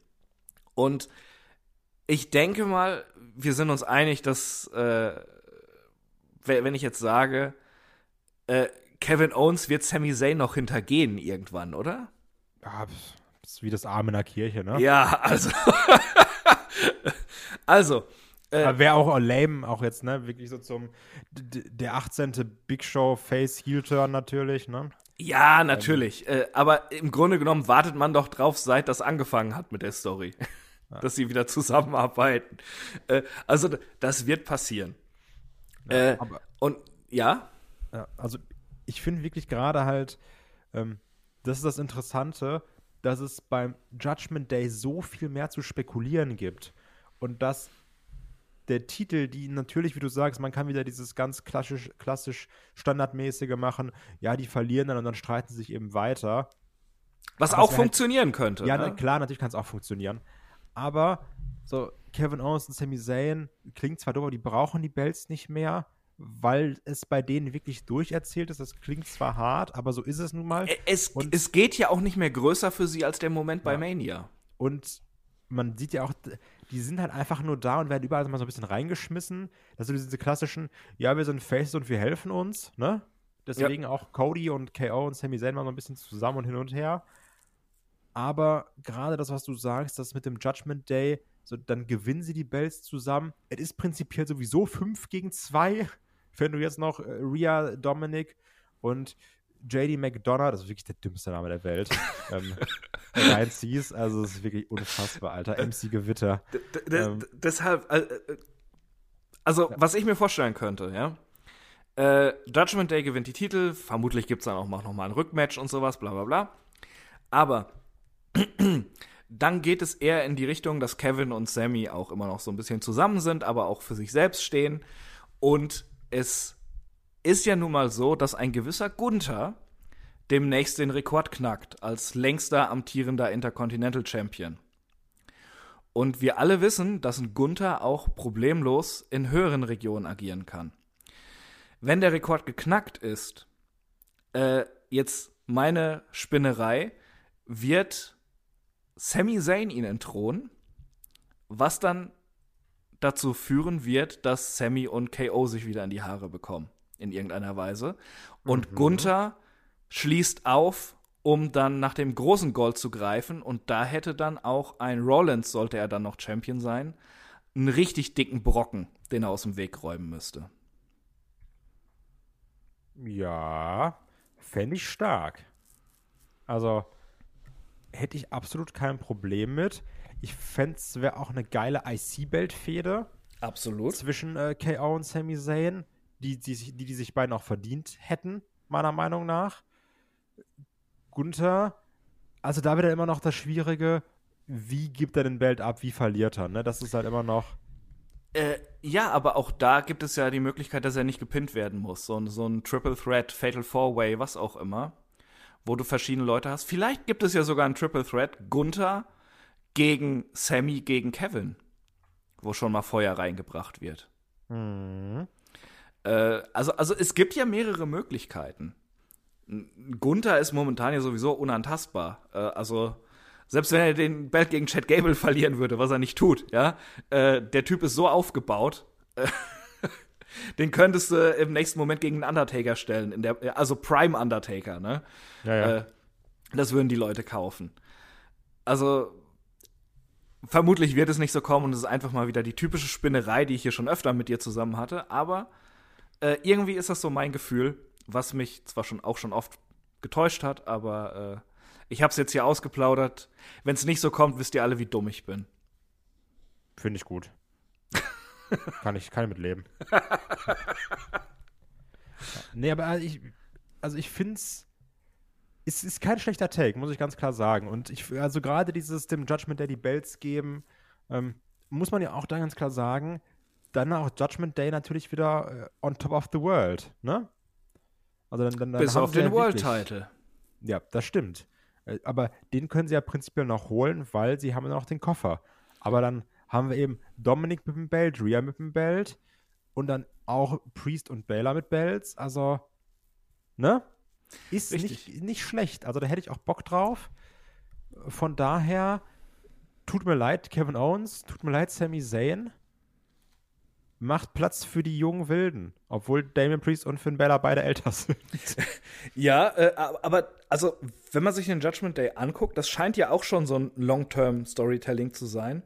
Und ich denke mal, wir sind uns einig, dass, äh, wenn ich jetzt sage, äh, Kevin Owens wird Sami Zayn noch hintergehen irgendwann, oder? Ja, das ist wie das Arm in der Kirche, ne? Ja, also. also. Äh, Wäre auch lame, auch jetzt, ne? Wirklich so zum der 18. Big Show Face Heel Turn natürlich, ne? Ja, natürlich. Ähm, äh, aber im Grunde genommen wartet man doch drauf, seit das angefangen hat mit der Story. Ja. Dass sie wieder zusammenarbeiten. Äh, also, das wird passieren. Ja, äh, und ja? ja also, ich finde wirklich gerade halt, ähm, das ist das Interessante, dass es beim Judgment Day so viel mehr zu spekulieren gibt. Und dass der Titel, die natürlich, wie du sagst, man kann wieder dieses ganz klassisch, klassisch standardmäßige machen. Ja, die verlieren dann und dann streiten sie sich eben weiter. Was Aber auch halt funktionieren halt, könnte. Ja, ne? klar, natürlich kann es auch funktionieren. Aber so Kevin Owens und Sami Zayn klingt zwar doof, aber die brauchen die Belts nicht mehr, weil es bei denen wirklich durcherzählt ist. Das klingt zwar hart, aber so ist es nun mal. Es, es geht ja auch nicht mehr größer für sie als der Moment ja. bei Mania. Und man sieht ja auch, die sind halt einfach nur da und werden überall mal so ein bisschen reingeschmissen. Das sind diese klassischen, ja, wir sind Faces und wir helfen uns, ne? Deswegen ja. auch Cody und KO und Sami Zayn mal so ein bisschen zusammen und hin und her. Aber gerade das, was du sagst, das mit dem Judgment Day, so, dann gewinnen sie die Bells zusammen. Es ist prinzipiell sowieso 5 gegen 2, wenn du jetzt noch äh, Rhea, Dominic und JD McDonough, das ist wirklich der dümmste Name der Welt, ähm, reinziehst. Also, das ist wirklich unfassbar, Alter. MC Gewitter. Ähm, deshalb, äh, äh, also, was ich mir vorstellen könnte, ja. Äh, Judgment Day gewinnt die Titel. Vermutlich gibt es dann auch noch mal ein Rückmatch und sowas, bla bla bla. Aber dann geht es eher in die Richtung, dass Kevin und Sammy auch immer noch so ein bisschen zusammen sind, aber auch für sich selbst stehen. Und es ist ja nun mal so, dass ein gewisser Gunther demnächst den Rekord knackt als längster amtierender Intercontinental Champion. Und wir alle wissen, dass ein Gunther auch problemlos in höheren Regionen agieren kann. Wenn der Rekord geknackt ist, äh, jetzt meine Spinnerei, wird Sami Zayn ihn entthronen, was dann dazu führen wird, dass Sammy und KO sich wieder in die Haare bekommen in irgendeiner Weise. Und mhm. Gunther schließt auf, um dann nach dem großen Gold zu greifen. Und da hätte dann auch ein Rollins, sollte er dann noch Champion sein, einen richtig dicken Brocken, den er aus dem Weg räumen müsste. Ja, fände ich stark. Also hätte ich absolut kein Problem mit. Ich fände es wäre auch eine geile IC-Belt-Fehde. Absolut. Zwischen äh, KO und Sami Zayn die, die, die, die sich beiden auch verdient hätten, meiner Meinung nach. Gunther, also da wird er immer noch das Schwierige, wie gibt er den Belt ab, wie verliert er, ne? Das ist halt immer noch. Äh, ja, aber auch da gibt es ja die Möglichkeit, dass er nicht gepinnt werden muss. So, so ein Triple Threat, Fatal Four Way, was auch immer, wo du verschiedene Leute hast. Vielleicht gibt es ja sogar ein Triple Threat, Gunther gegen Sammy gegen Kevin, wo schon mal Feuer reingebracht wird. Mhm. Äh, also, also es gibt ja mehrere Möglichkeiten. Gunther ist momentan ja sowieso unantastbar. Äh, also selbst wenn er den Belt gegen Chad Gable verlieren würde, was er nicht tut, ja, äh, der Typ ist so aufgebaut, äh, den könntest du im nächsten Moment gegen einen Undertaker stellen, in der, also Prime Undertaker, ne? Ja, ja. Äh, das würden die Leute kaufen. Also vermutlich wird es nicht so kommen und es ist einfach mal wieder die typische Spinnerei, die ich hier schon öfter mit dir zusammen hatte, aber äh, irgendwie ist das so mein Gefühl, was mich zwar schon auch schon oft getäuscht hat, aber äh, ich habe es jetzt hier ausgeplaudert. Wenn es nicht so kommt, wisst ihr alle, wie dumm ich bin. Finde ich gut. kann ich, kann ich mit leben. nee, aber also ich, also ich finde es, es ist kein schlechter Take, muss ich ganz klar sagen. Und ich, also gerade dieses dem Judgment Daddy Bells geben, ähm, muss man ja auch da ganz klar sagen, dann auch Judgment Day natürlich wieder äh, on top of the world, ne? Also dann, dann, dann Bis auf den ja World Title. Ja, das stimmt. Äh, aber den können sie ja prinzipiell noch holen, weil sie haben noch den Koffer. Aber dann haben wir eben Dominic mit dem Belt, Rhea mit dem Belt und dann auch Priest und Baylor mit Belts. Also, ne? Ist nicht, nicht schlecht. Also da hätte ich auch Bock drauf. Von daher, tut mir leid, Kevin Owens, tut mir leid, Sami Zayn macht Platz für die jungen Wilden, obwohl Damien Priest und Finn Balor beide älter sind. ja, äh, aber also, wenn man sich den Judgment Day anguckt, das scheint ja auch schon so ein Long-Term-Storytelling zu sein.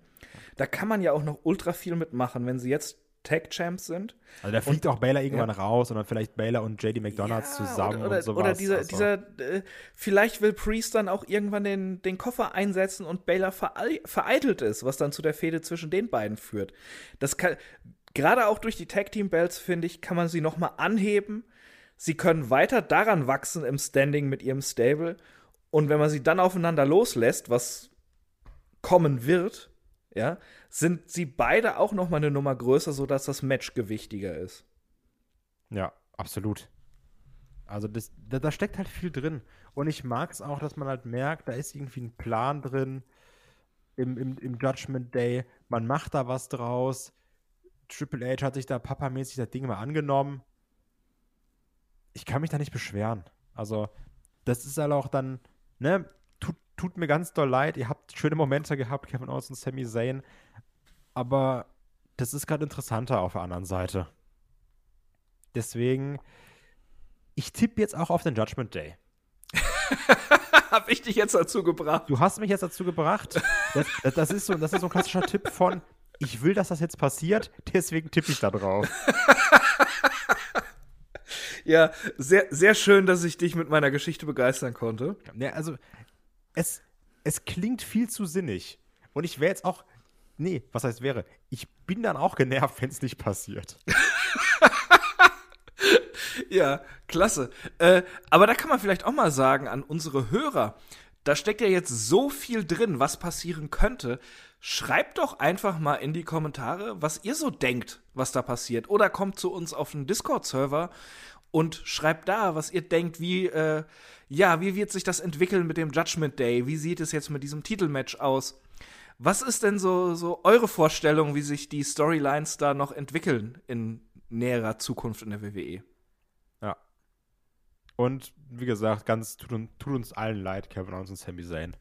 Da kann man ja auch noch ultra viel mitmachen, wenn sie jetzt Tag Champs sind. Also da fliegt und, auch Baylor irgendwann ja. raus und dann vielleicht Baylor und JD McDonalds ja, zusammen oder, und sowas. Oder dieser, also. dieser äh, vielleicht will Priest dann auch irgendwann den, den Koffer einsetzen und Baylor vereitelt ist, was dann zu der Fehde zwischen den beiden führt. Das kann, gerade auch durch die Tag Team Belts, finde ich, kann man sie noch mal anheben. Sie können weiter daran wachsen im Standing mit ihrem Stable. Und wenn man sie dann aufeinander loslässt, was kommen wird, ja, sind sie beide auch noch mal eine Nummer größer, sodass das Match gewichtiger ist. Ja, absolut. Also das, da, da steckt halt viel drin. Und ich mag es auch, dass man halt merkt, da ist irgendwie ein Plan drin im, im, im Judgment Day. Man macht da was draus Triple H hat sich da papamäßig das Ding mal angenommen. Ich kann mich da nicht beschweren. Also, das ist halt auch dann, ne, tut, tut mir ganz doll leid. Ihr habt schöne Momente gehabt, Kevin Owens und Sami Zayn. aber das ist gerade interessanter auf der anderen Seite. Deswegen, ich tippe jetzt auch auf den Judgment Day. Hab ich dich jetzt dazu gebracht? Du hast mich jetzt dazu gebracht. Das, das, das, ist, so, das ist so ein klassischer Tipp von, ich will, dass das jetzt passiert, deswegen tippe ich da drauf. Ja, sehr, sehr schön, dass ich dich mit meiner Geschichte begeistern konnte. Ja, also, es, es klingt viel zu sinnig. Und ich wäre jetzt auch, nee, was heißt wäre? Ich bin dann auch genervt, wenn es nicht passiert. Ja, klasse. Äh, aber da kann man vielleicht auch mal sagen an unsere Hörer, da steckt ja jetzt so viel drin, was passieren könnte. Schreibt doch einfach mal in die Kommentare, was ihr so denkt, was da passiert. Oder kommt zu uns auf den Discord-Server und schreibt da, was ihr denkt, wie, äh, ja, wie wird sich das entwickeln mit dem Judgment Day? Wie sieht es jetzt mit diesem Titelmatch aus? Was ist denn so, so eure Vorstellung, wie sich die Storylines da noch entwickeln in näherer Zukunft in der WWE? Ja. Und wie gesagt, ganz tut, tut uns allen leid, Kevin Owens und Sami Zayn.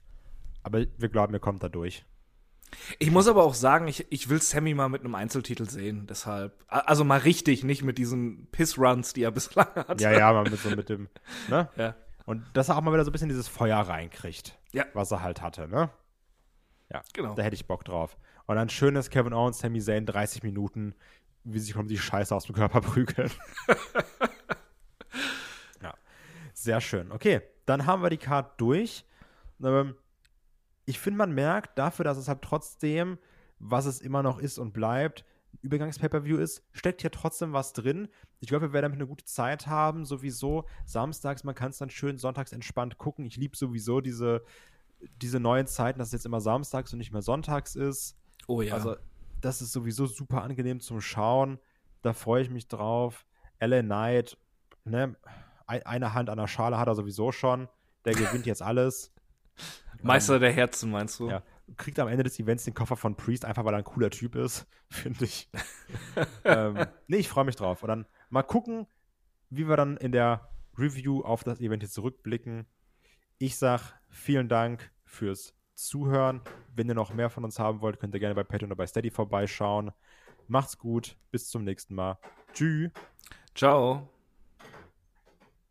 Aber wir glauben, ihr kommt da durch. Ich muss aber auch sagen, ich, ich will Sammy mal mit einem Einzeltitel sehen, deshalb. Also mal richtig, nicht mit diesen Piss-Runs, die er bislang hat. Ja, ja, mal mit so mit dem, ne? Ja. Und dass er auch mal wieder so ein bisschen dieses Feuer reinkriegt. Ja. Was er halt hatte, ne? Ja, Genau. da hätte ich Bock drauf. Und dann schönes Kevin Owens, Sami Zayn, 30 Minuten, wie sich um die Scheiße aus dem Körper prügeln. ja, sehr schön. Okay, dann haben wir die Card durch. Ähm, ich finde, man merkt dafür, dass es halt trotzdem, was es immer noch ist und bleibt, Übergangs-Pay-Per-View ist, steckt hier trotzdem was drin. Ich glaube, wir werden damit eine gute Zeit haben, sowieso. Samstags, man kann es dann schön sonntags entspannt gucken. Ich liebe sowieso diese, diese neuen Zeiten, dass es jetzt immer samstags und nicht mehr sonntags ist. Oh ja. Also, das ist sowieso super angenehm zum Schauen. Da freue ich mich drauf. LA Knight, ne, ein- eine Hand an der Schale hat er sowieso schon. Der gewinnt jetzt alles. Meister der Herzen, meinst du? Ja, kriegt am Ende des Events den Koffer von Priest, einfach weil er ein cooler Typ ist, finde ich. ähm, nee, ich freue mich drauf. Und dann mal gucken, wie wir dann in der Review auf das Event hier zurückblicken. Ich sag vielen Dank fürs Zuhören. Wenn ihr noch mehr von uns haben wollt, könnt ihr gerne bei Patreon oder bei Steady vorbeischauen. Macht's gut, bis zum nächsten Mal. Tschüss. Ciao.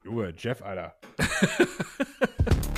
Junge, Jeff, Alter.